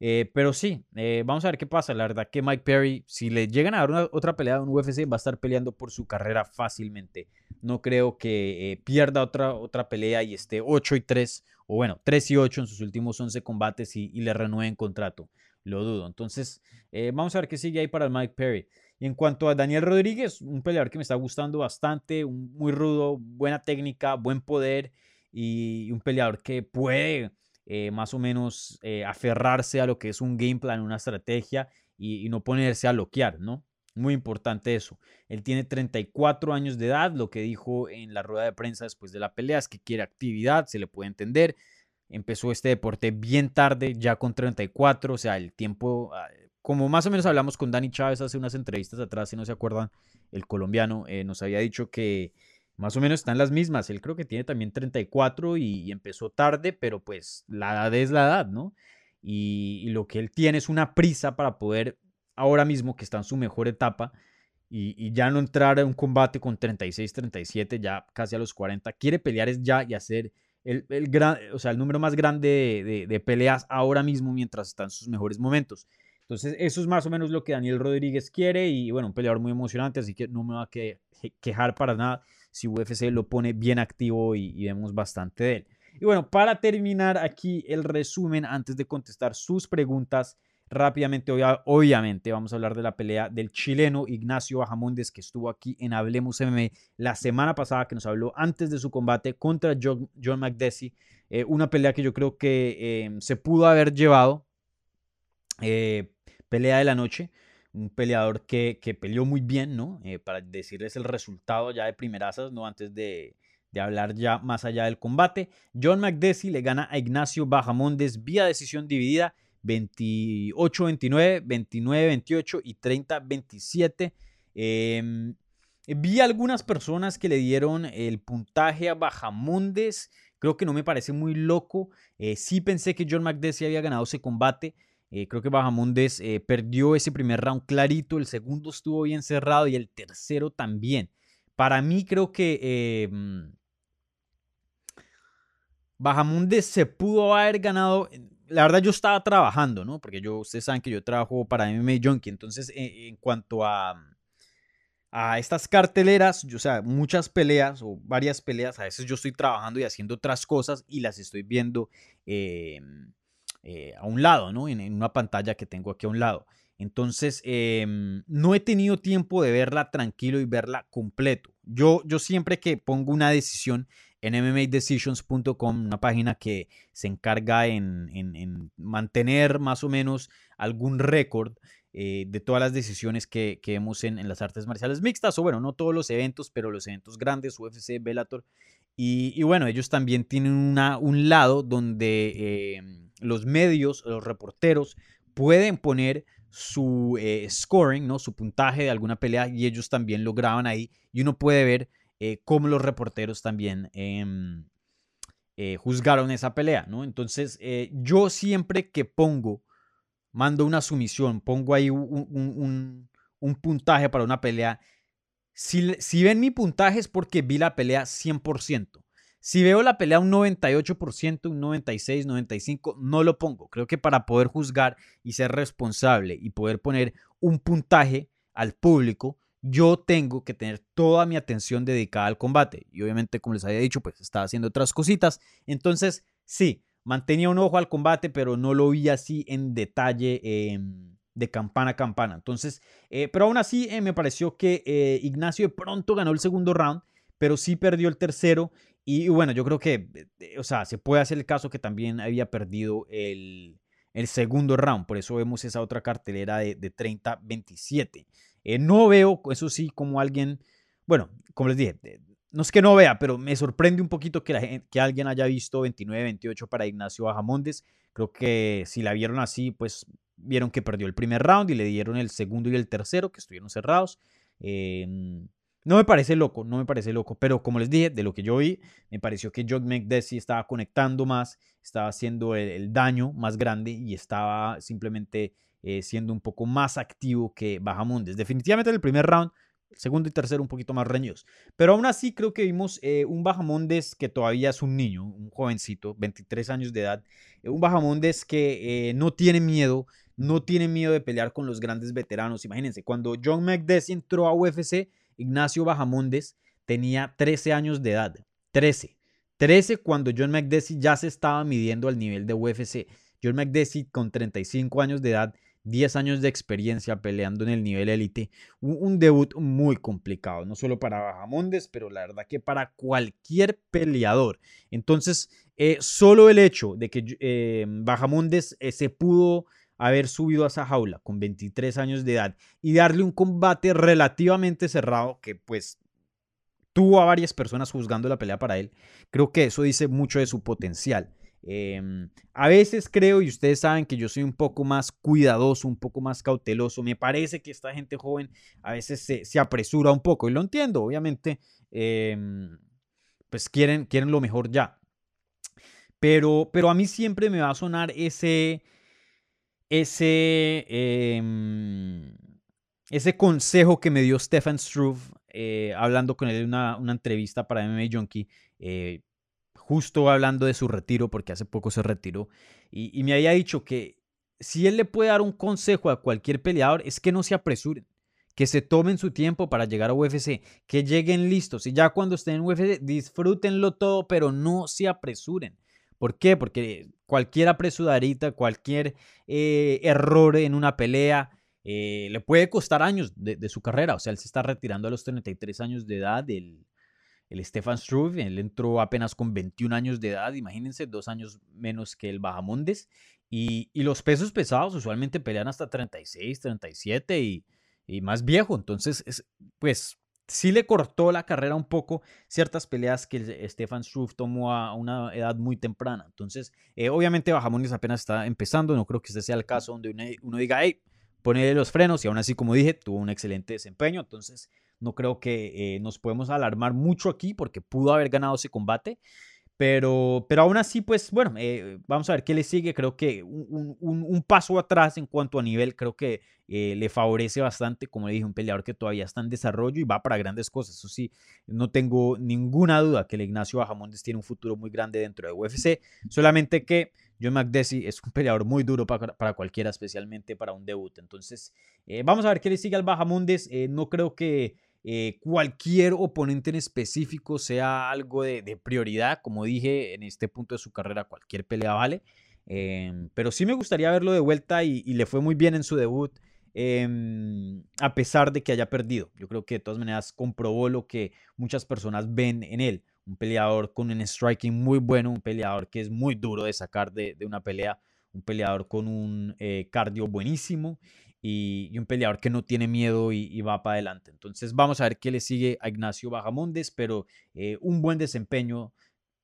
Eh, pero sí, vamos a ver qué pasa. La verdad que Mike Perry, si le llegan a dar una, otra pelea en UFC, va a estar peleando por su carrera fácilmente. No creo que pierda otra, otra pelea y esté 8 y 3 o bueno, 3 y 8 en sus últimos 11 combates y, le renueven contrato. Lo dudo. Entonces, eh, vamos a ver qué sigue ahí para el Mike Perry. Y en cuanto a Daniel Rodríguez, un peleador que me está gustando bastante, muy rudo, buena técnica, buen poder y un peleador que puede eh, más o menos eh, aferrarse a lo que es un game plan, una estrategia y, no ponerse a bloquear, ¿no? Muy importante eso. Él tiene 34 años de edad. Lo que dijo en la rueda de prensa después de la pelea es que quiere actividad, se le puede entender. Empezó este deporte bien tarde, ya con 34. O sea, el tiempo, ah, como más o menos hablamos con Dani Chávez hace unas entrevistas atrás, si no se acuerdan, el colombiano eh, nos había dicho que más o menos están las mismas. Él creo que tiene también 34 y, empezó tarde, pero pues la edad es la edad, ¿no? y lo que él tiene es una prisa para poder ahora mismo que está en su mejor etapa y, ya no entrar a un combate con 36, 37, ya casi a los 40, quiere pelear es ya y hacer el, gran, o sea, el número más grande de, peleas ahora mismo mientras está en sus mejores momentos. Entonces, eso es más o menos lo que Daniel Rodríguez quiere y bueno, un peleador muy emocionante, así que no me va a quejar para nada si UFC lo pone bien activo y, vemos bastante de él. Y bueno, para terminar aquí el resumen, antes de contestar sus preguntas, Rápidamente, obviamente, vamos a hablar de la pelea del chileno Ignacio Bajamondes, que estuvo aquí en Hablemos MMA la semana pasada, que nos habló antes de su combate contra John, John eh, una pelea que yo creo que em, se pudo haber llevado. Eh, pelea de la noche. Un peleador que, que peleó muy bien, ¿no? Eh, para decirles el resultado ya de primerasas, ¿no? Antes de, de hablar ya más allá del combate. John McDessie le gana a Ignacio Bajamondes vía decisión dividida 28-29, 29-28 y 30-27. Em, vi algunas personas que le dieron el puntaje a Bajamondes. Creo que no me parece muy loco. Eh, sí pensé que John McDessie había ganado ese combate. Eh, creo que Bajamondes eh, perdió ese primer round clarito. El segundo estuvo bien cerrado y el tercero también. Para mí creo que em, Bajamondes se pudo haber ganado la verdad yo estaba trabajando, ¿no? Porque yo, ustedes saben que yo trabajo para MMA Junkie, entonces eh, en cuanto a, a estas carteleras, yo, o sea, muchas peleas o varias peleas, a veces yo estoy trabajando y haciendo otras cosas y las estoy viendo em, eh, a un lado, ¿no? En, una pantalla que tengo aquí a un lado. Entonces, em, no he tenido tiempo de verla tranquilo y verla completo. Yo, yo siempre que pongo una decisión en mmadecisions.com, una página que se encarga en, mantener más o menos algún récord eh, de todas las decisiones que, vemos en, las artes marciales mixtas, o bueno, no todos los eventos, pero los eventos grandes, UFC, Bellator. Y, bueno, ellos también tienen una, un lado donde eh, los medios, los reporteros, pueden poner su eh, scoring, ¿no? su puntaje de alguna pelea y ellos también lo graban ahí y uno puede ver eh, cómo los reporteros también em, eh, juzgaron esa pelea, ¿no? Entonces, yo siempre que pongo, mando una sumisión, pongo ahí un, puntaje para una pelea, si, si ven mi puntaje es porque vi la pelea 100%. Si veo la pelea un 98%, un 96, 95, no lo pongo. Creo que para poder juzgar y ser responsable y poder poner un puntaje al público, yo tengo que tener toda mi atención dedicada al combate. Y obviamente, como les había dicho, pues estaba haciendo otras cositas. Entonces, sí, mantenía un ojo al combate, pero no lo vi así en detalle em, de campana a campana. Entonces, eh, pero aún así eh, me pareció que eh, Ignacio de pronto ganó el segundo round, pero sí perdió el tercero y bueno, yo creo que, eh, o sea, se puede hacer el caso que también había perdido el, segundo round. Por eso vemos esa otra cartelera de, 30-27. Eh, no veo, eso sí, como alguien, bueno, como les dije, no es que no vea, pero me sorprende un poquito que, la, que alguien haya visto 29-28 para Ignacio Bajamondes. Creo que si la vieron así, pues vieron que perdió el primer round y le dieron el segundo y el tercero, que estuvieron cerrados. Eh, no me parece loco, no me parece loco, pero como les dije, de lo que yo vi, me pareció que John McDessie estaba conectando más, estaba haciendo el, daño más grande y estaba simplemente eh, siendo un poco más activo que Bajamondes. Definitivamente en el primer round, segundo y tercero un poquito más reñidos. Pero aún así creo que vimos eh, un Bajamondes que todavía es un niño, un jovencito, 23 años de edad, eh, un Bajamondes que no tiene miedo, no tiene miedo de pelear con los grandes veteranos. Imagínense, cuando John McDessie entró a UFC, Ignacio Bajamondes tenía 13 años de edad. 13. 13 cuando John McDessie ya se estaba midiendo al nivel de UFC. John McDessie con 35 años de edad, 10 años de experiencia peleando en el nivel élite. Un, debut muy complicado, no solo para Bajamondes, pero la verdad que para cualquier peleador. Entonces, eh, solo el hecho de que eh, Bajamondes eh, se pudo haber subido a esa jaula con 23 años de edad y darle un combate relativamente cerrado que pues tuvo a varias personas juzgando la pelea para él, creo que eso dice mucho de su potencial. Em, a veces creo, y ustedes saben que yo soy un poco más cuidadoso, un poco más cauteloso, me parece que esta gente joven a veces se, apresura un poco, y lo entiendo, obviamente, em, pues quieren, quieren lo mejor ya. Pero, pero a mí siempre me va a sonar ese, ese, em, ese consejo que me dio Stefan Struve eh, hablando con él en una, entrevista para MMA Junkie, eh, justo hablando de su retiro, porque hace poco se retiró, y, me había dicho que si él le puede dar un consejo a cualquier peleador es que no se apresuren, que se tomen su tiempo para llegar a UFC, que lleguen listos y ya cuando estén en UFC disfrútenlo todo, pero no se apresuren. ¿Por qué? Porque cualquier apresuradita, cualquier eh, error en una pelea eh, le puede costar años de, su carrera. O sea, él se está retirando a los 33 años de edad. El, el Stefan Struve, él entró apenas con 21 años de edad, imagínense, dos años menos que el Bajamondes. Y, y los pesos pesados usualmente pelean hasta 36, 37 y, y más viejo. Entonces, es, pues sí le cortó la carrera un poco ciertas peleas que Stefan Struve tomó a una edad muy temprana. Entonces, eh, obviamente Bajamones apenas está empezando, no creo que este sea el caso donde uno, diga, hey, ponele los frenos y aún así, como dije, tuvo un excelente desempeño. Entonces, no creo que eh, nos podemos alarmar mucho aquí porque pudo haber ganado ese combate. Pero, pero aún así, pues bueno, eh, vamos a ver qué le sigue. Creo que un, paso atrás en cuanto a nivel, creo que eh, le favorece bastante. Como le dije, un peleador que todavía está en desarrollo y va para grandes cosas. Eso sí, no tengo ninguna duda que el Ignacio Bajamondes tiene un futuro muy grande dentro de UFC. Solamente que John McDessie es un peleador muy duro para, para cualquiera, especialmente para un debut. Entonces, eh, vamos a ver qué le sigue al Bajamondes. no creo que eh, cualquier oponente en específico sea algo de, prioridad. Como dije, en este punto de su carrera cualquier pelea vale. Em, pero sí me gustaría verlo de vuelta y, le fue muy bien en su debut. Em, a pesar de que haya perdido. Yo creo que de todas maneras comprobó lo que muchas personas ven en él. un peleador con un striking muy bueno, un peleador que es muy duro de sacar de, una pelea, un peleador con un eh, cardio buenísimo y, un peleador que no tiene miedo y, va para adelante. Entonces vamos a ver qué le sigue a Ignacio Bajamondes, pero eh, un buen desempeño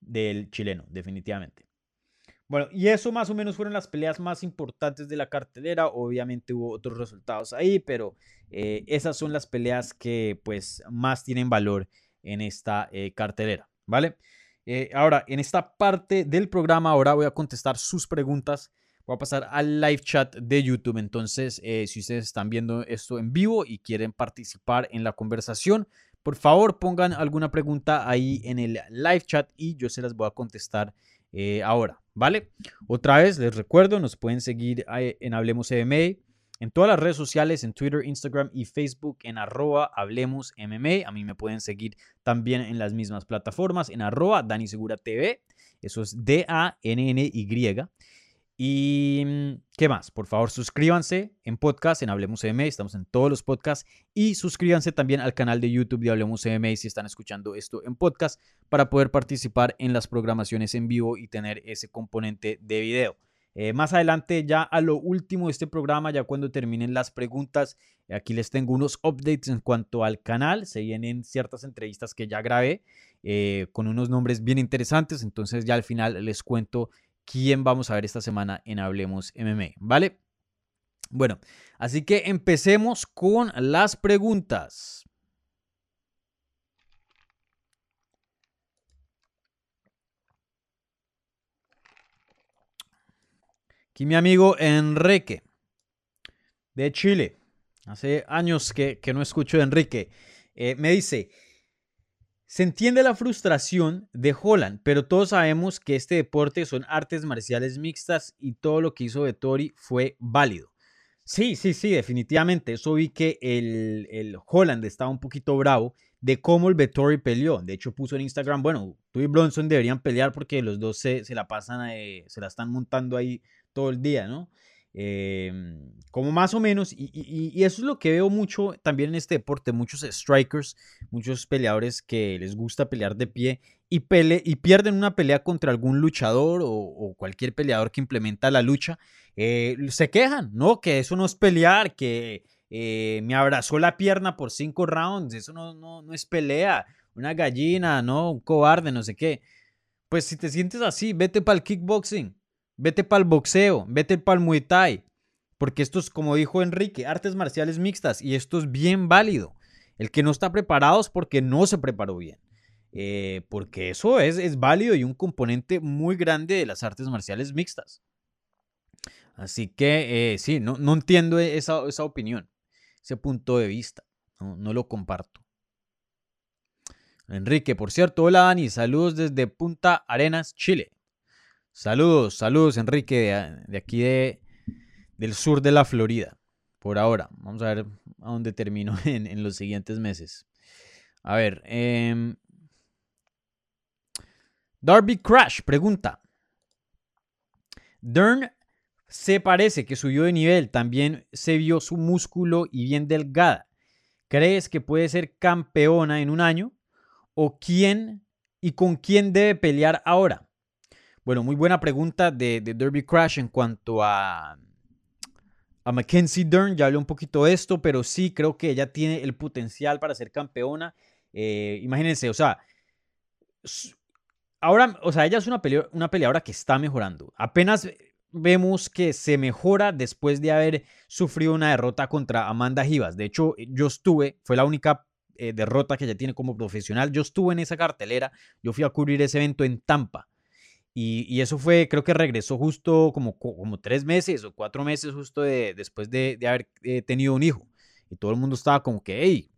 del chileno, definitivamente. Bueno, y eso más o menos fueron las peleas más importantes de la cartelera. Obviamente hubo otros resultados ahí, pero eh, esas son las peleas que pues más tienen valor en esta eh, cartelera, ¿vale? ahora, en esta parte del programa, ahora voy a contestar sus preguntas voy a pasar al live chat de YouTube. Entonces, eh, si ustedes están viendo esto en vivo y quieren participar en la conversación, por favor pongan alguna pregunta ahí en el live chat y yo se las voy a contestar eh, ahora, ¿vale? Otra vez les recuerdo, nos pueden seguir en Hablemos MMA. En todas las redes sociales, en Twitter, Instagram y Facebook, en arroba Hablemos MMA. A mí me pueden seguir también en las mismas plataformas, en arroba Dani Segura TV. Eso es D-A-N-N-Y. Y mm, qué más, por favor suscríbanse en podcast, en Hablemos CMA, estamos en todos los podcasts y suscríbanse también al canal de YouTube de Hablemos CMA si están escuchando esto en podcast para poder participar en las programaciones en vivo y tener ese componente de video. Eh, más adelante, ya a lo último de este programa, ya cuando terminen las preguntas, aquí les tengo unos updates en cuanto al canal. Se vienen ciertas entrevistas que ya grabé eh, con unos nombres bien interesantes. Entonces, ya al final les cuento quién vamos a ver esta semana en Hablemos MMA, ¿vale? Bueno, así que empecemos con las preguntas. Aquí mi amigo Enrique, de Chile. Hace años que, no escucho Enrique. Eh, me dice, se entiende la frustración de Holland, pero todos sabemos que este deporte son artes marciales mixtas y todo lo que hizo Vettori fue válido. Sí, sí, sí, definitivamente. Eso vi que el, el Holland estaba un poquito bravo de cómo el Vettori peleó. De hecho, puso en Instagram, bueno, tú y Bronson deberían pelear porque los dos se, la pasan, se la están montando ahí todo el día, ¿no? Em, como más o menos, y, eso es lo que veo mucho también en este deporte, muchos strikers, muchos peleadores que les gusta pelear de pie y, pele y pierden una pelea contra algún luchador o, cualquier peleador que implementa la lucha, eh, se quejan, ¿no? Que eso no es pelear, que eh, me abrazó la pierna por cinco rounds, eso no, no, no es pelea, una gallina, ¿no? Un cobarde, no sé qué. Pues si te sientes así, vete para el kickboxing Vete para el boxeo, vete para el muay thai. Porque esto es, como dijo Enrique, artes marciales mixtas y esto es bien válido. El que no está preparado es porque no se preparó bien. Eh, porque eso es, es válido y un componente muy grande de las artes marciales mixtas. Así que eh, sí, no, no entiendo esa, esa, opinión, ese punto de vista. No, no, lo comparto. Enrique, por cierto, hola Dani, saludos desde Punta Arenas, Chile. Saludos, saludos Enrique de, aquí de, del sur de la Florida. Por ahora, vamos a ver a dónde termino en, los siguientes meses. A ver, eh, Darby Crash pregunta. Dern se parece que subió de nivel, también se vio su músculo y bien delgada. ¿Crees que puede ser campeona en un año? ¿O quién y con quién debe pelear ahora? Bueno, muy buena pregunta de, Derby Crash en cuanto a, a Mackenzie Dern. Ya hablé un poquito de esto, pero sí creo que ella tiene el potencial para ser campeona. Eh, imagínense, o sea, ahora, o sea, ella es una, una peleadora que está mejorando. Apenas vemos que se mejora después de haber sufrido una derrota contra Amanda Givas. De hecho, yo estuve, fue la única eh, derrota que ella tiene como profesional. Yo estuve en esa cartelera, yo fui a cubrir ese evento en Tampa. Y, eso fue, creo que regresó justo como, como tres meses o cuatro meses justo de, después de, haber eh, tenido un hijo. Y todo el mundo estaba como que, hey,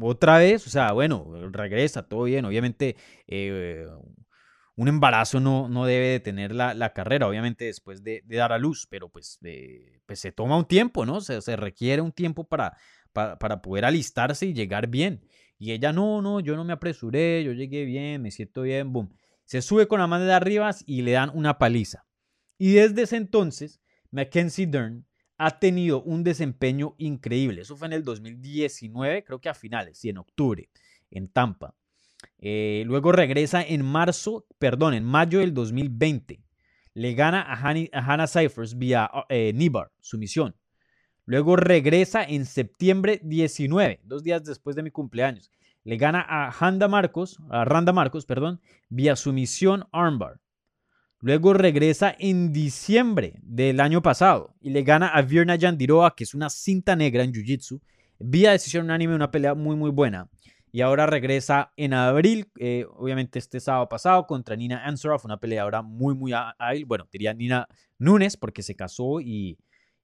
otra vez, o sea, bueno, regresa, todo bien. Obviamente, eh, un embarazo no, no debe detener la, la carrera, obviamente después de, dar a luz, pero pues, pues se toma un tiempo, ¿no? Se, se requiere un tiempo para, para, para poder alistarse y llegar bien. Y ella, no, no, yo no me apresuré, yo llegué bien, me siento bien, boom. Se sube con Amanda Rivas y le dan una paliza. Y desde ese entonces, Mackenzie Dern ha tenido un desempeño increíble. Eso fue en el 2019, creo que a finales, sí, en octubre, en Tampa. Eh, luego regresa en marzo, perdón, en mayo del 2020. Le gana a, Hannah Cyphers vía eh, Nibar, sumisión. Luego regresa en septiembre 19, dos días después de mi cumpleaños. Le gana a Marcos, a Randa Marcos, perdón, vía sumisión armbar. Luego regresa en diciembre del año pasado y le gana a Virna Yandiroa, que es una cinta negra en Jiu-Jitsu, vía decisión unánime, una pelea muy, muy buena. Y ahora regresa en abril, eh, obviamente este sábado pasado, contra Nina Ansaroff, una peleadora muy, muy hábil. Bueno, diría Nina Núñez, porque se casó y,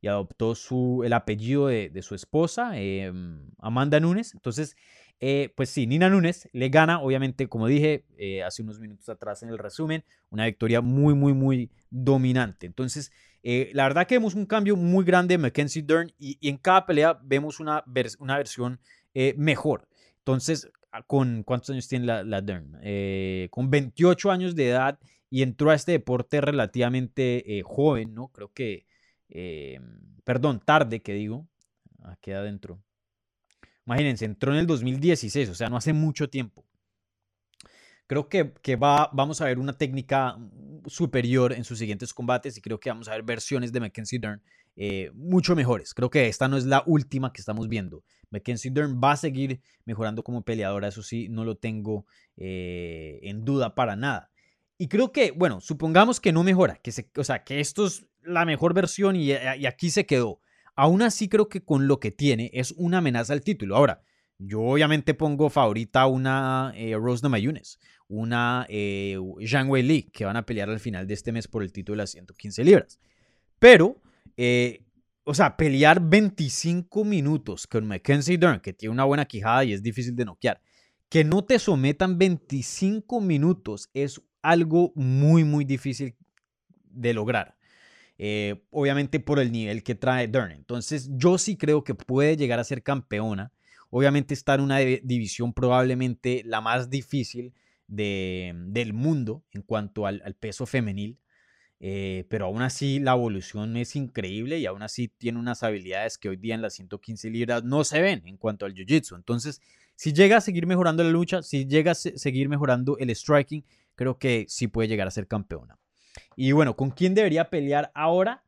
adoptó su, el apellido de, su esposa, em, Amanda Núñez. Entonces, eh, pues sí, Nina Núñez le gana, obviamente, como dije eh, hace unos minutos atrás en el resumen, una victoria muy, muy, muy dominante. Entonces, eh, la verdad que vemos un cambio muy grande de Mackenzie Dern y, en cada pelea vemos una, una versión mejor. Entonces, ah, ¿con cuántos años tiene la, la Dern? con 28 años de edad y entró a este deporte relativamente joven, ¿no? Creo que, perdón, tarde que digo, aquí adentro Imagínense, entró en el 2016, o sea, no hace mucho tiempo. Creo que, que va, vamos a ver una técnica superior en sus siguientes combates y creo que vamos a ver versiones de Mackenzie Dern eh, mucho mejores. Creo que esta no es la última que estamos viendo. Mackenzie Dern va a seguir mejorando como peleadora, eso sí, no lo tengo eh, en duda para nada. Y creo que, bueno, supongamos que no mejora, que se, o sea, que esto es la mejor versión y, y aquí se quedó. Aún así creo que con lo que tiene es una amenaza al título. Ahora, yo obviamente pongo favorita una eh, Rose una eh, Zhang Wei Li, que van a pelear al final de este mes por el título de las 115 libras. Pero, eh, o sea, pelear 25 minutos con Mackenzie Dern, que tiene una buena quijada y es difícil de noquear, que no te sometan 25 minutos es algo muy, muy difícil de lograr. Eh, obviamente por el nivel que trae Dern. Entonces yo sí creo que puede llegar a ser campeona. Obviamente está en una división probablemente la más difícil del mundo en cuanto al, peso femenil. Eh, pero aún así la evolución es increíble y aún así tiene unas habilidades que hoy día en las 115 libras no se ven en cuanto al jiu-jitsu. Entonces, si llega a seguir mejorando la lucha, si llega a seguir mejorando el striking, creo que sí puede llegar a ser campeona. Y bueno, ¿con quién debería pelear ahora?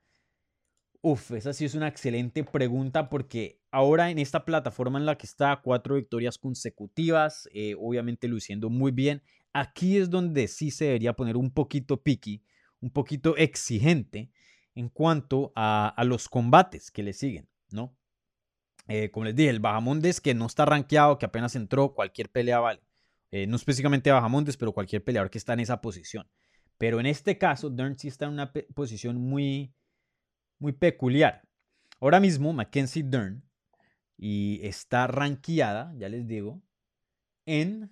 Uf, esa sí es una excelente pregunta porque ahora en esta plataforma en la que está, cuatro victorias consecutivas, eh, obviamente luciendo muy bien, aquí es donde sí se debería poner un poquito picky, un poquito exigente en cuanto a, los combates que le siguen, ¿no? Eh, como les dije, el Bajamondes que no está rankeado, que apenas entró, cualquier pelea vale. Eh, no específicamente Bajamondes, pero cualquier peleador que está en esa posición. Pero en este caso, Dern sí está en una posición muy, muy peculiar. Ahora mismo, Mackenzie Dern y está rankeada, ya les digo, en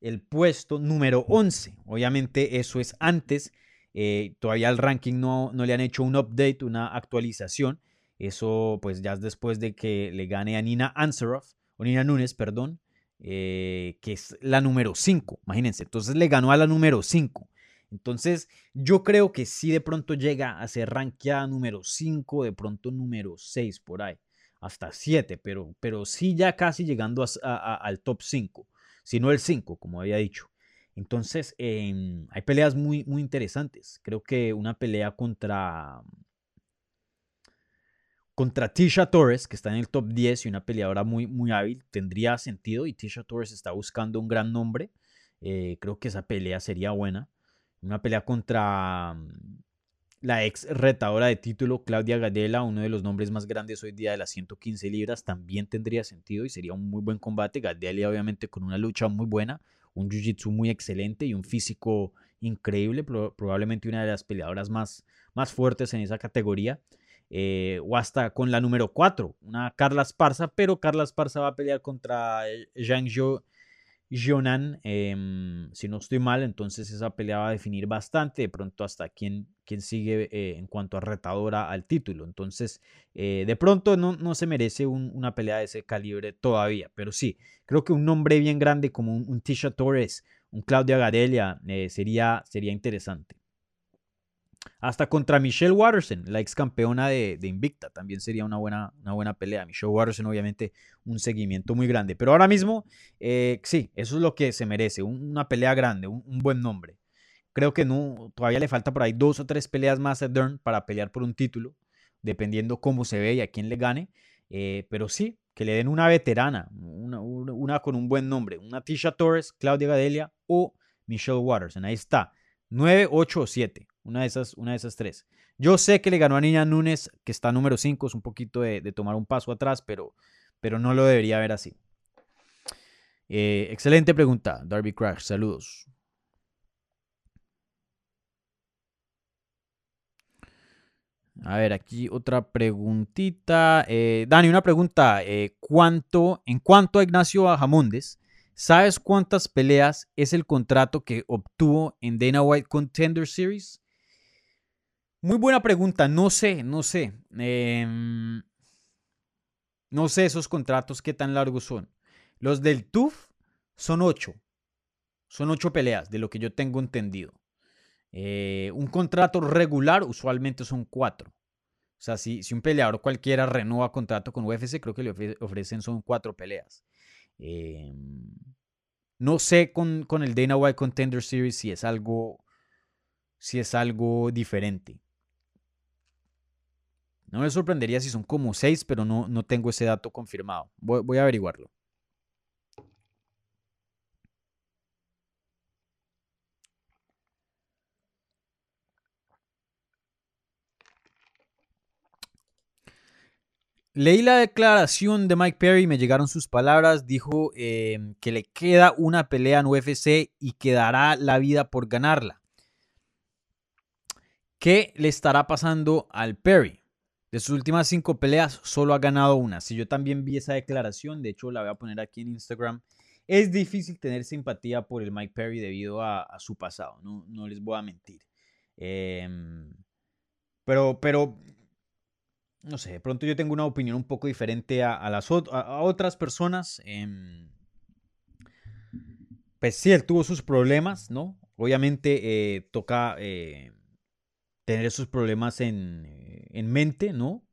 el puesto número 11. Obviamente eso es antes, eh, todavía el ranking no, no, le han hecho un update, una actualización. Eso pues ya es después de que le gane a Nina Ansaroff, o Nina Núñez, perdón, eh, que es la número 5, imagínense. Entonces le ganó a la número 5. Entonces, yo creo que sí de pronto llega a ser rankeada número 5, de pronto número 6 por ahí, hasta 7, pero, pero sí ya casi llegando al top 5, si no el 5, como había dicho. Entonces, em, hay peleas muy, muy interesantes. Creo que una pelea contra, contra Tisha Torres, que está en el top 10 y una peleadora muy, muy hábil, tendría sentido. Y Tisha Torres está buscando un gran nombre. Eh, creo que esa pelea sería buena. Una pelea contra mm, la ex retadora de título Claudia Gadela, uno de los nombres más grandes hoy día de las 115 libras, también tendría sentido y sería un muy buen combate. Gadela obviamente con una lucha muy buena, un jiu-jitsu muy excelente y un físico increíble, probablemente una de las peleadoras más, más fuertes en esa categoría. Eh, o hasta con la número 4, una Carla Esparza, pero Carla Esparza va a pelear contra eh, Zhang Zhou Jonan, em, si no estoy mal, entonces esa pelea va a definir bastante, de pronto hasta quién, quién sigue eh, en cuanto a retadora al título. Entonces, eh, de pronto no, no se merece una pelea de ese calibre todavía, pero sí, creo que un nombre bien grande como un, Tisha Torres, un Claudia Gadelia, eh, sería, sería interesante. Hasta contra Michelle Watterson, la ex campeona de, Invicta, también sería una buena, una buena pelea. Michelle Watterson, obviamente, un seguimiento muy grande. Pero ahora mismo, eh, sí, eso es lo que se merece, una pelea grande, un, buen nombre. Creo que no, todavía le falta por ahí dos o tres peleas más a Dern para pelear por un título, dependiendo cómo se ve y a quién le gane. Eh, pero sí, que le den una veterana, una, una, con un buen nombre, una Tisha Torres, Claudia Gadelia o Michelle Watterson. Ahí está, 9, 8 o 7. Una de esas, una de esas tres. Yo sé que le ganó a Niña Núñez, que está número 5, es un poquito de, tomar un paso atrás, pero, pero no lo debería ver así. Eh, excelente pregunta, Darby Crash. Saludos. A ver, aquí otra preguntita. Eh, Dani, una pregunta. Eh, ¿cuánto, en cuanto a Ignacio Bajamondes, ¿sabes cuántas peleas es el contrato que obtuvo en Dana White Contender Series? Muy buena pregunta. No sé, no sé. Em, no sé esos contratos qué tan largos son. Los del TUF son ocho. Son ocho peleas, de lo que yo tengo entendido. Eh, un contrato regular usualmente son cuatro. O sea, si, si un peleador cualquiera renueva contrato con UFC, creo que le ofrecen son cuatro peleas. Em, no sé con, con, el Dana White Contender Series si es algo, si es algo diferente. No me sorprendería si son como seis, pero no, no tengo ese dato confirmado. Voy, a averiguarlo. Leí la declaración de Mike Perry, me llegaron sus palabras, dijo em, que le queda una pelea en UFC y quedará la vida por ganarla. ¿Qué le estará pasando al Perry? De sus últimas cinco peleas, solo ha ganado una. Si yo también vi esa declaración, de hecho la voy a poner aquí en Instagram. Es difícil tener simpatía por el Mike Perry debido a, su pasado, no, no, les voy a mentir. Em, pero, pero, no sé, de pronto yo tengo una opinión un poco diferente a, las otras personas. Em, pues sí, él tuvo sus problemas, ¿no? Obviamente eh, toca eh, tener esos problemas en, en mente, ¿no?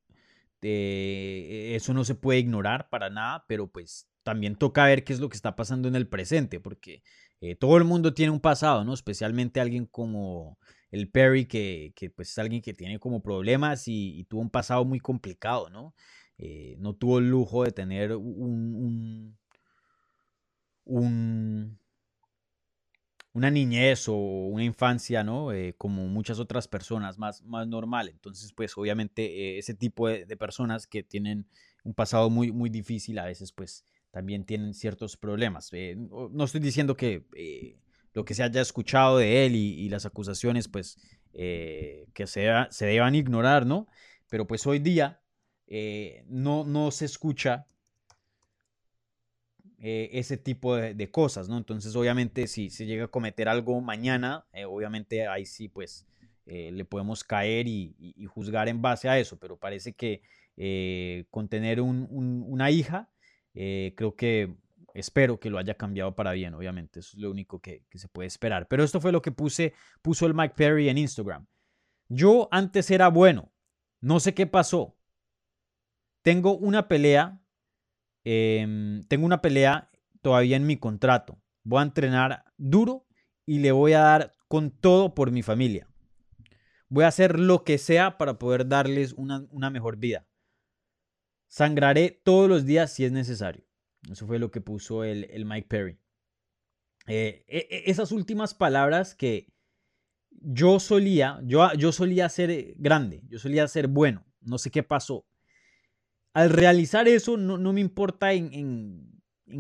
Eh, eso no se puede ignorar para nada, pero pues también toca ver qué es lo que está pasando en el presente, porque eh, todo el mundo tiene un pasado, ¿no? Especialmente alguien como el Perry, que, que pues es alguien que tiene como problemas y, tuvo un pasado muy complicado, ¿no? Eh, no tuvo el lujo de tener un, un una niñez o una infancia, ¿no? Eh, como muchas otras personas, más, más normal. Entonces, pues obviamente eh, ese tipo de, personas que tienen un pasado muy, muy difícil, a veces pues también tienen ciertos problemas. Eh, no estoy diciendo que lo que se haya escuchado de él y, las acusaciones, pues que se, se deban ignorar, ¿no? Pero pues hoy día no, no se escucha eh, ese tipo de, cosas, ¿no? Entonces, obviamente, si se llega a cometer algo mañana, eh, obviamente ahí sí, pues, eh, le podemos caer y, juzgar en base a eso, pero parece que con tener una hija, creo que, espero que lo haya cambiado para bien, obviamente, eso es lo único que, se puede esperar. Pero esto fue lo que puso el Mike Perry en Instagram. Yo antes era bueno, no sé qué pasó. Tengo una pelea Em, tengo una pelea todavía en mi contrato. Voy a entrenar duro y le voy a dar con todo por mi familia. Voy a hacer lo que sea para poder darles una, mejor vida. Sangraré todos los días si es necesario. Eso fue lo que puso el, Mike Perry. Eh, e, e, esas últimas palabras que yo solía, yo, yo solía ser grande, yo solía ser bueno, no sé qué pasó al realizar eso, no, me importa en,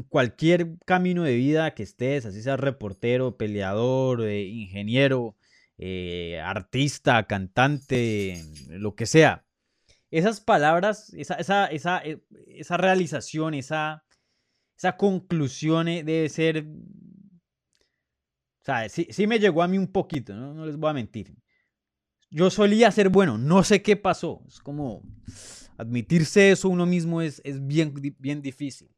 cualquier camino de vida que estés, así seas reportero, peleador, eh, ingeniero, eh, artista, cantante, lo que sea. Esas palabras, esa, esa, esa, eh, esa realización, esa, esa conclusión debe ser... O sea, sí, me llegó a mí un poquito, ¿no? no les voy a mentir. Yo solía ser bueno, no sé qué pasó. Es como admitirse eso uno mismo es, es bien, bien difícil.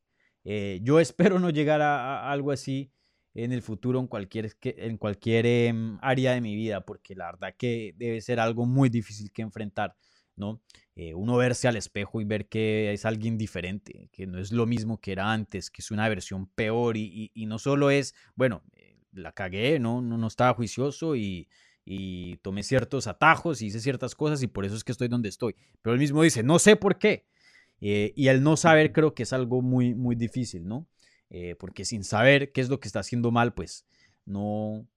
Eh, yo espero no llegar a, algo así. en el futuro en cualquier, en cualquier em, área de mi vida, porque la verdad que debe ser algo muy difícil que enfrentar, ¿no? Eh, uno verse al espejo y ver que es alguien diferente, que no es lo mismo que era antes, que es una versión peor y, no solo es, bueno, eh, la cagué, ¿no? No, no estaba juicioso y, y tomé ciertos atajos y hice ciertas cosas y por eso es que estoy donde estoy. Pero él mismo dice, no sé por qué. Eh, y el no saber creo que es algo muy, muy difícil, ¿no? porque sin saber qué es lo que está haciendo mal, pues no,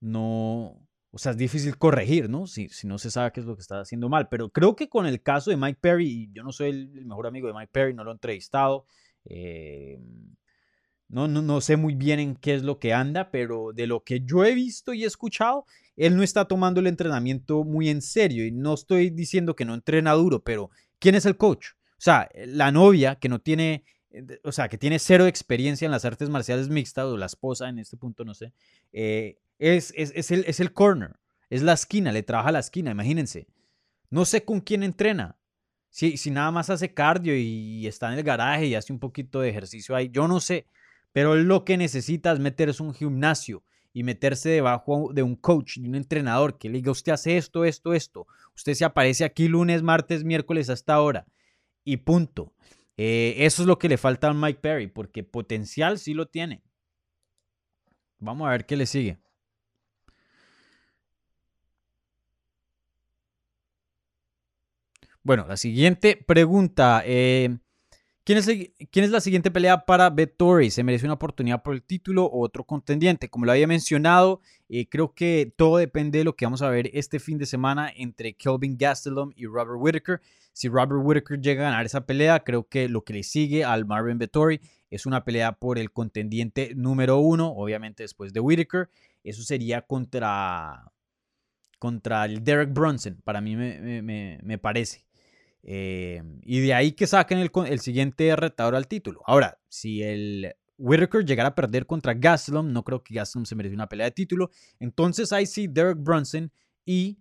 no, o sea, es difícil corregir, ¿no? Si, si, no se sabe qué es lo que está haciendo mal. Pero creo que con el caso de Mike Perry, yo no soy el, mejor amigo de Mike Perry, no lo he entrevistado. Eh, no, no, no, sé muy bien en qué es lo que anda, pero de lo que yo he visto y he escuchado, él no está tomando el entrenamiento muy en serio. Y no estoy diciendo que no entrena duro, pero ¿quién es el coach? O sea, la novia que no tiene, eh, o sea, que tiene cero experiencia en las artes marciales mixtas, o la esposa en este punto, no sé, eh, es, es, el, es el corner, es la esquina, le trabaja la esquina, imagínense. No sé con quién entrena. Si, si nada más hace cardio y, está en el garaje y hace un poquito de ejercicio ahí, yo no sé. Pero lo que necesita es meterse un gimnasio y meterse debajo de un coach, de un entrenador que le diga, usted hace esto, esto, esto. Usted se aparece aquí lunes, martes, miércoles hasta ahora. Y punto. Eh, eso es lo que le falta a Mike Perry, porque potencial sí lo tiene. Vamos a ver qué le sigue. Bueno, la siguiente pregunta. Eh, ¿quién, es ¿Quién es la siguiente pelea para Vettori? ¿Se merece una oportunidad por el título o otro contendiente? Como lo había mencionado, eh, creo que todo depende de lo que vamos a ver este fin de semana entre Kelvin Gastelum y Robert Whitaker. Si Robert Whitaker llega a ganar esa pelea, creo que lo que le sigue al Marvin Vettori es una pelea por el contendiente número uno, obviamente después de Whitaker. Eso sería contra, contra el Derek Brunson, para mí me parece. Eh, y de ahí que saquen el, el, siguiente retador al título. Ahora, si el Whitaker llegara a perder contra Gastelum, no creo que Gastelum se merezca una pelea de título. Entonces ahí sí Derek Brunson y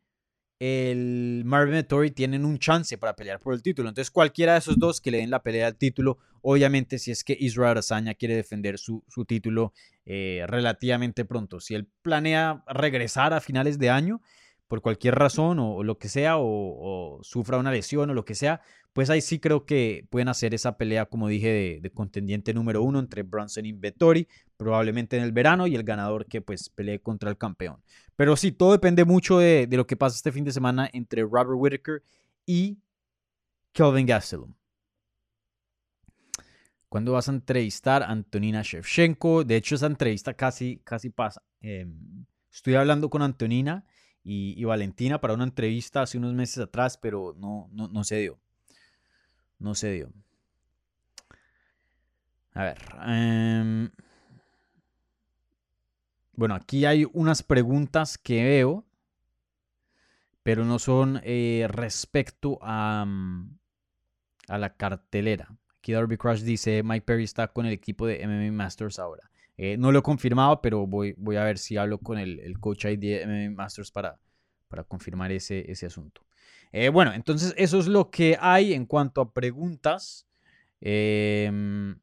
el Marvin Vettori tienen un chance para pelear por el título. Entonces cualquiera de esos dos que le den la pelea al título, obviamente si es que Israel Azaña quiere defender su, su título eh, relativamente pronto. Si él planea regresar a finales de año, por cualquier razón o, lo que sea, o, sufra una lesión o lo que sea, pues ahí sí creo que pueden hacer esa pelea, como dije, de, contendiente número uno entre Bronson y Vettori, probablemente en el verano, y el ganador que pues pelee contra el campeón. Pero sí, todo depende mucho de, lo que pasa este fin de semana entre Robert Whitaker y Kelvin Gastelum. ¿Cuándo vas a entrevistar a Antonina Shevchenko? De hecho, esa entrevista casi, casi pasa. Em, estoy hablando con Antonina y, Valentina para una entrevista hace unos meses atrás, pero no, no, se dio. No se dio. A ver. Em, bueno, aquí hay unas preguntas que veo, pero no son eh, respecto a, mm, a la cartelera. Aquí Darby Crush dice, Mike Perry está con el equipo de MMA Masters ahora. Eh, no lo he confirmado, pero voy, voy a ver si hablo con el, el coach ID Masters para, para confirmar ese, ese asunto. Eh, bueno, entonces eso es lo que hay en cuanto a preguntas. Em,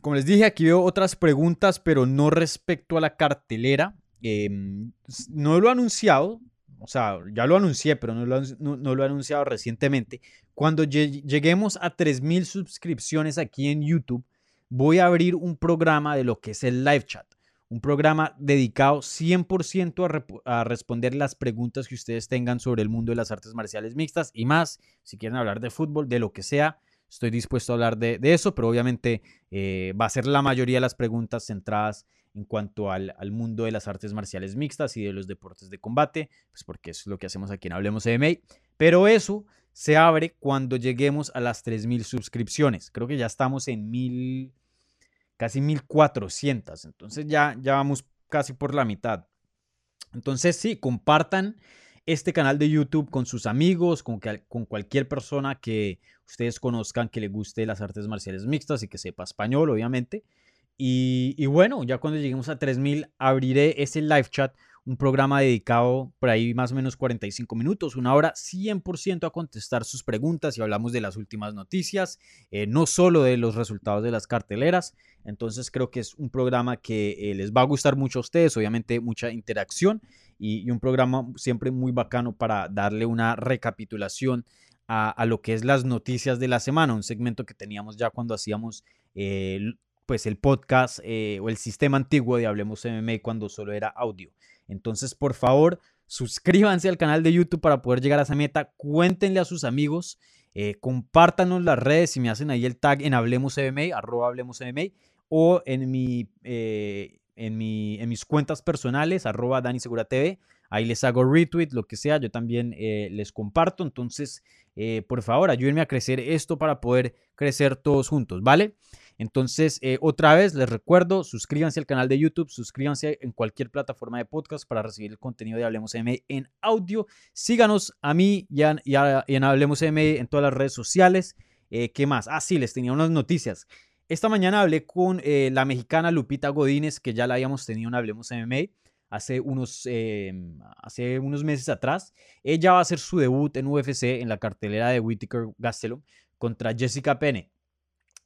como les dije, aquí veo otras preguntas, pero no respecto a la cartelera. Em, no lo he anunciado, o sea, ya lo anuncié, pero no lo, no lo he anunciado recientemente. Cuando lleguemos a 3.000 suscripciones aquí en YouTube, voy a abrir un programa de lo que es el live chat. Un programa dedicado 100% a, a, responder las preguntas que ustedes tengan sobre el mundo de las artes marciales mixtas y más. Si quieren hablar de fútbol, de lo que sea, estoy dispuesto a hablar de, eso, pero obviamente eh, va a ser la mayoría de las preguntas centradas en cuanto al, mundo de las artes marciales mixtas y de los deportes de combate, pues porque es lo que hacemos aquí en Hablemos MMA. Pero eso se abre cuando lleguemos a las 3.000 suscripciones. Creo que ya estamos en 1.000 casi 1400. Entonces ya, ya vamos casi por la mitad. Entonces sí, compartan este canal de YouTube con sus amigos, con, con cualquier persona que ustedes conozcan que le guste las artes marciales mixtas y que sepa español, obviamente. Y, y bueno, ya cuando lleguemos a 3000 abriré ese live chat un programa dedicado por ahí más o menos 45 minutos, una hora 100% a contestar sus preguntas y hablamos de las últimas noticias, eh, no solo de los resultados de las carteleras. Entonces creo que es un programa que eh, les va a gustar mucho a ustedes, obviamente mucha interacción y, un programa siempre muy bacano para darle una recapitulación a, lo que es las noticias de la semana, un segmento que teníamos ya cuando hacíamos pues el podcast o el sistema antiguo de Hablemos MMA cuando solo era audio. Entonces, por favor, suscríbanse al canal de YouTube para poder llegar a esa meta. Cuéntenle a sus amigos. Eh, compártanos las redes y me hacen ahí el tag en Hablemos arroba o en, mi, eh, en, mi, en mis cuentas personales, arroba Dani Segura TV. Ahí les hago retweet, lo que sea, yo también eh, les comparto. Entonces, por favor, ayúdenme a crecer esto para poder crecer todos juntos, ¿vale? Entonces, eh, otra vez les recuerdo, suscríbanse al canal de YouTube, suscríbanse en cualquier plataforma de podcast para recibir el contenido de Hablemos M en audio. Síganos a mí y, en Hablemos M en todas las redes sociales. Eh, ¿Qué más? Ah, sí, les tenía unas noticias. Esta mañana hablé con eh, la mexicana Lupita Godínez, que ya la habíamos tenido en Hablemos MMA hace unos, hace unos meses atrás. Ella va a hacer su debut en UFC en la cartelera de Whitaker Gastelum contra Jessica Penne.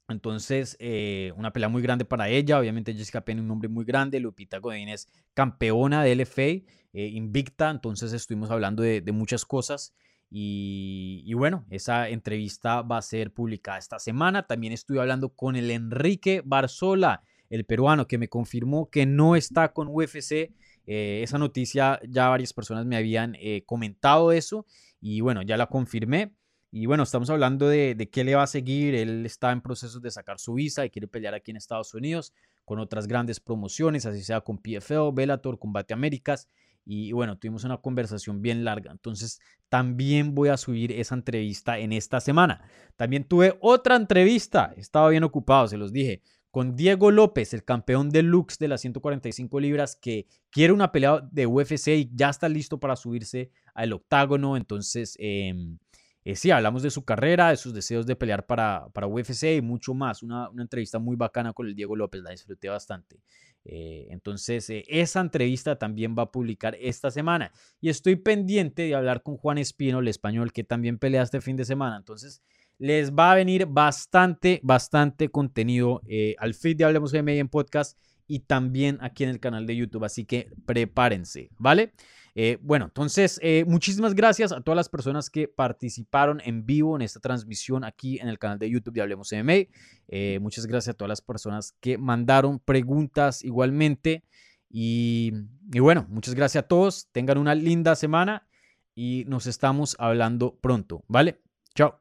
Entonces, eh, una pelea muy grande para ella. Obviamente, Jessica Penn, un nombre muy grande. Lupita Godínez, campeona de LFA, eh, invicta. Entonces, estuvimos hablando de, muchas cosas. Y, bueno, esa entrevista va a ser publicada esta semana. También estuve hablando con el Enrique Barzola, el peruano, que me confirmó que no está con UFC. Eh, esa noticia ya varias personas me habían comentado eso. Y bueno, ya la confirmé. Y bueno, estamos hablando de, qué le va a seguir. Él está en proceso de sacar su visa y quiere pelear aquí en Estados Unidos con otras grandes promociones, así sea con PFL, Bellator, Combate Américas. Y bueno, tuvimos una conversación bien larga. Entonces, también voy a subir esa entrevista en esta semana. También tuve otra entrevista. Estaba bien ocupado, se los dije. Con Diego López, el campeón de Lux de las 145 libras, que quiere una pelea de UFC y ya está listo para subirse al octágono. Entonces, eh, eh, sí, hablamos de su carrera, de sus deseos de pelear para, para UFC y mucho más. Una, entrevista muy bacana con el Diego López, la disfruté bastante. Eh, entonces, eh, esa entrevista también va a publicar esta semana. Y estoy pendiente de hablar con Juan Espino, el español, que también pelea este fin de semana. Entonces, les va a venir bastante, bastante contenido al feed de Hablemos en podcast y también aquí en el canal de YouTube. Así que prepárense, ¿vale? Eh, bueno, entonces, eh, muchísimas gracias a todas las personas que participaron en vivo en esta transmisión aquí en el canal de YouTube de Hablemos MMA. Eh, muchas gracias a todas las personas que mandaron preguntas igualmente. Y, y bueno, muchas gracias a todos. Tengan una linda semana y nos estamos hablando pronto, ¿vale? Chao.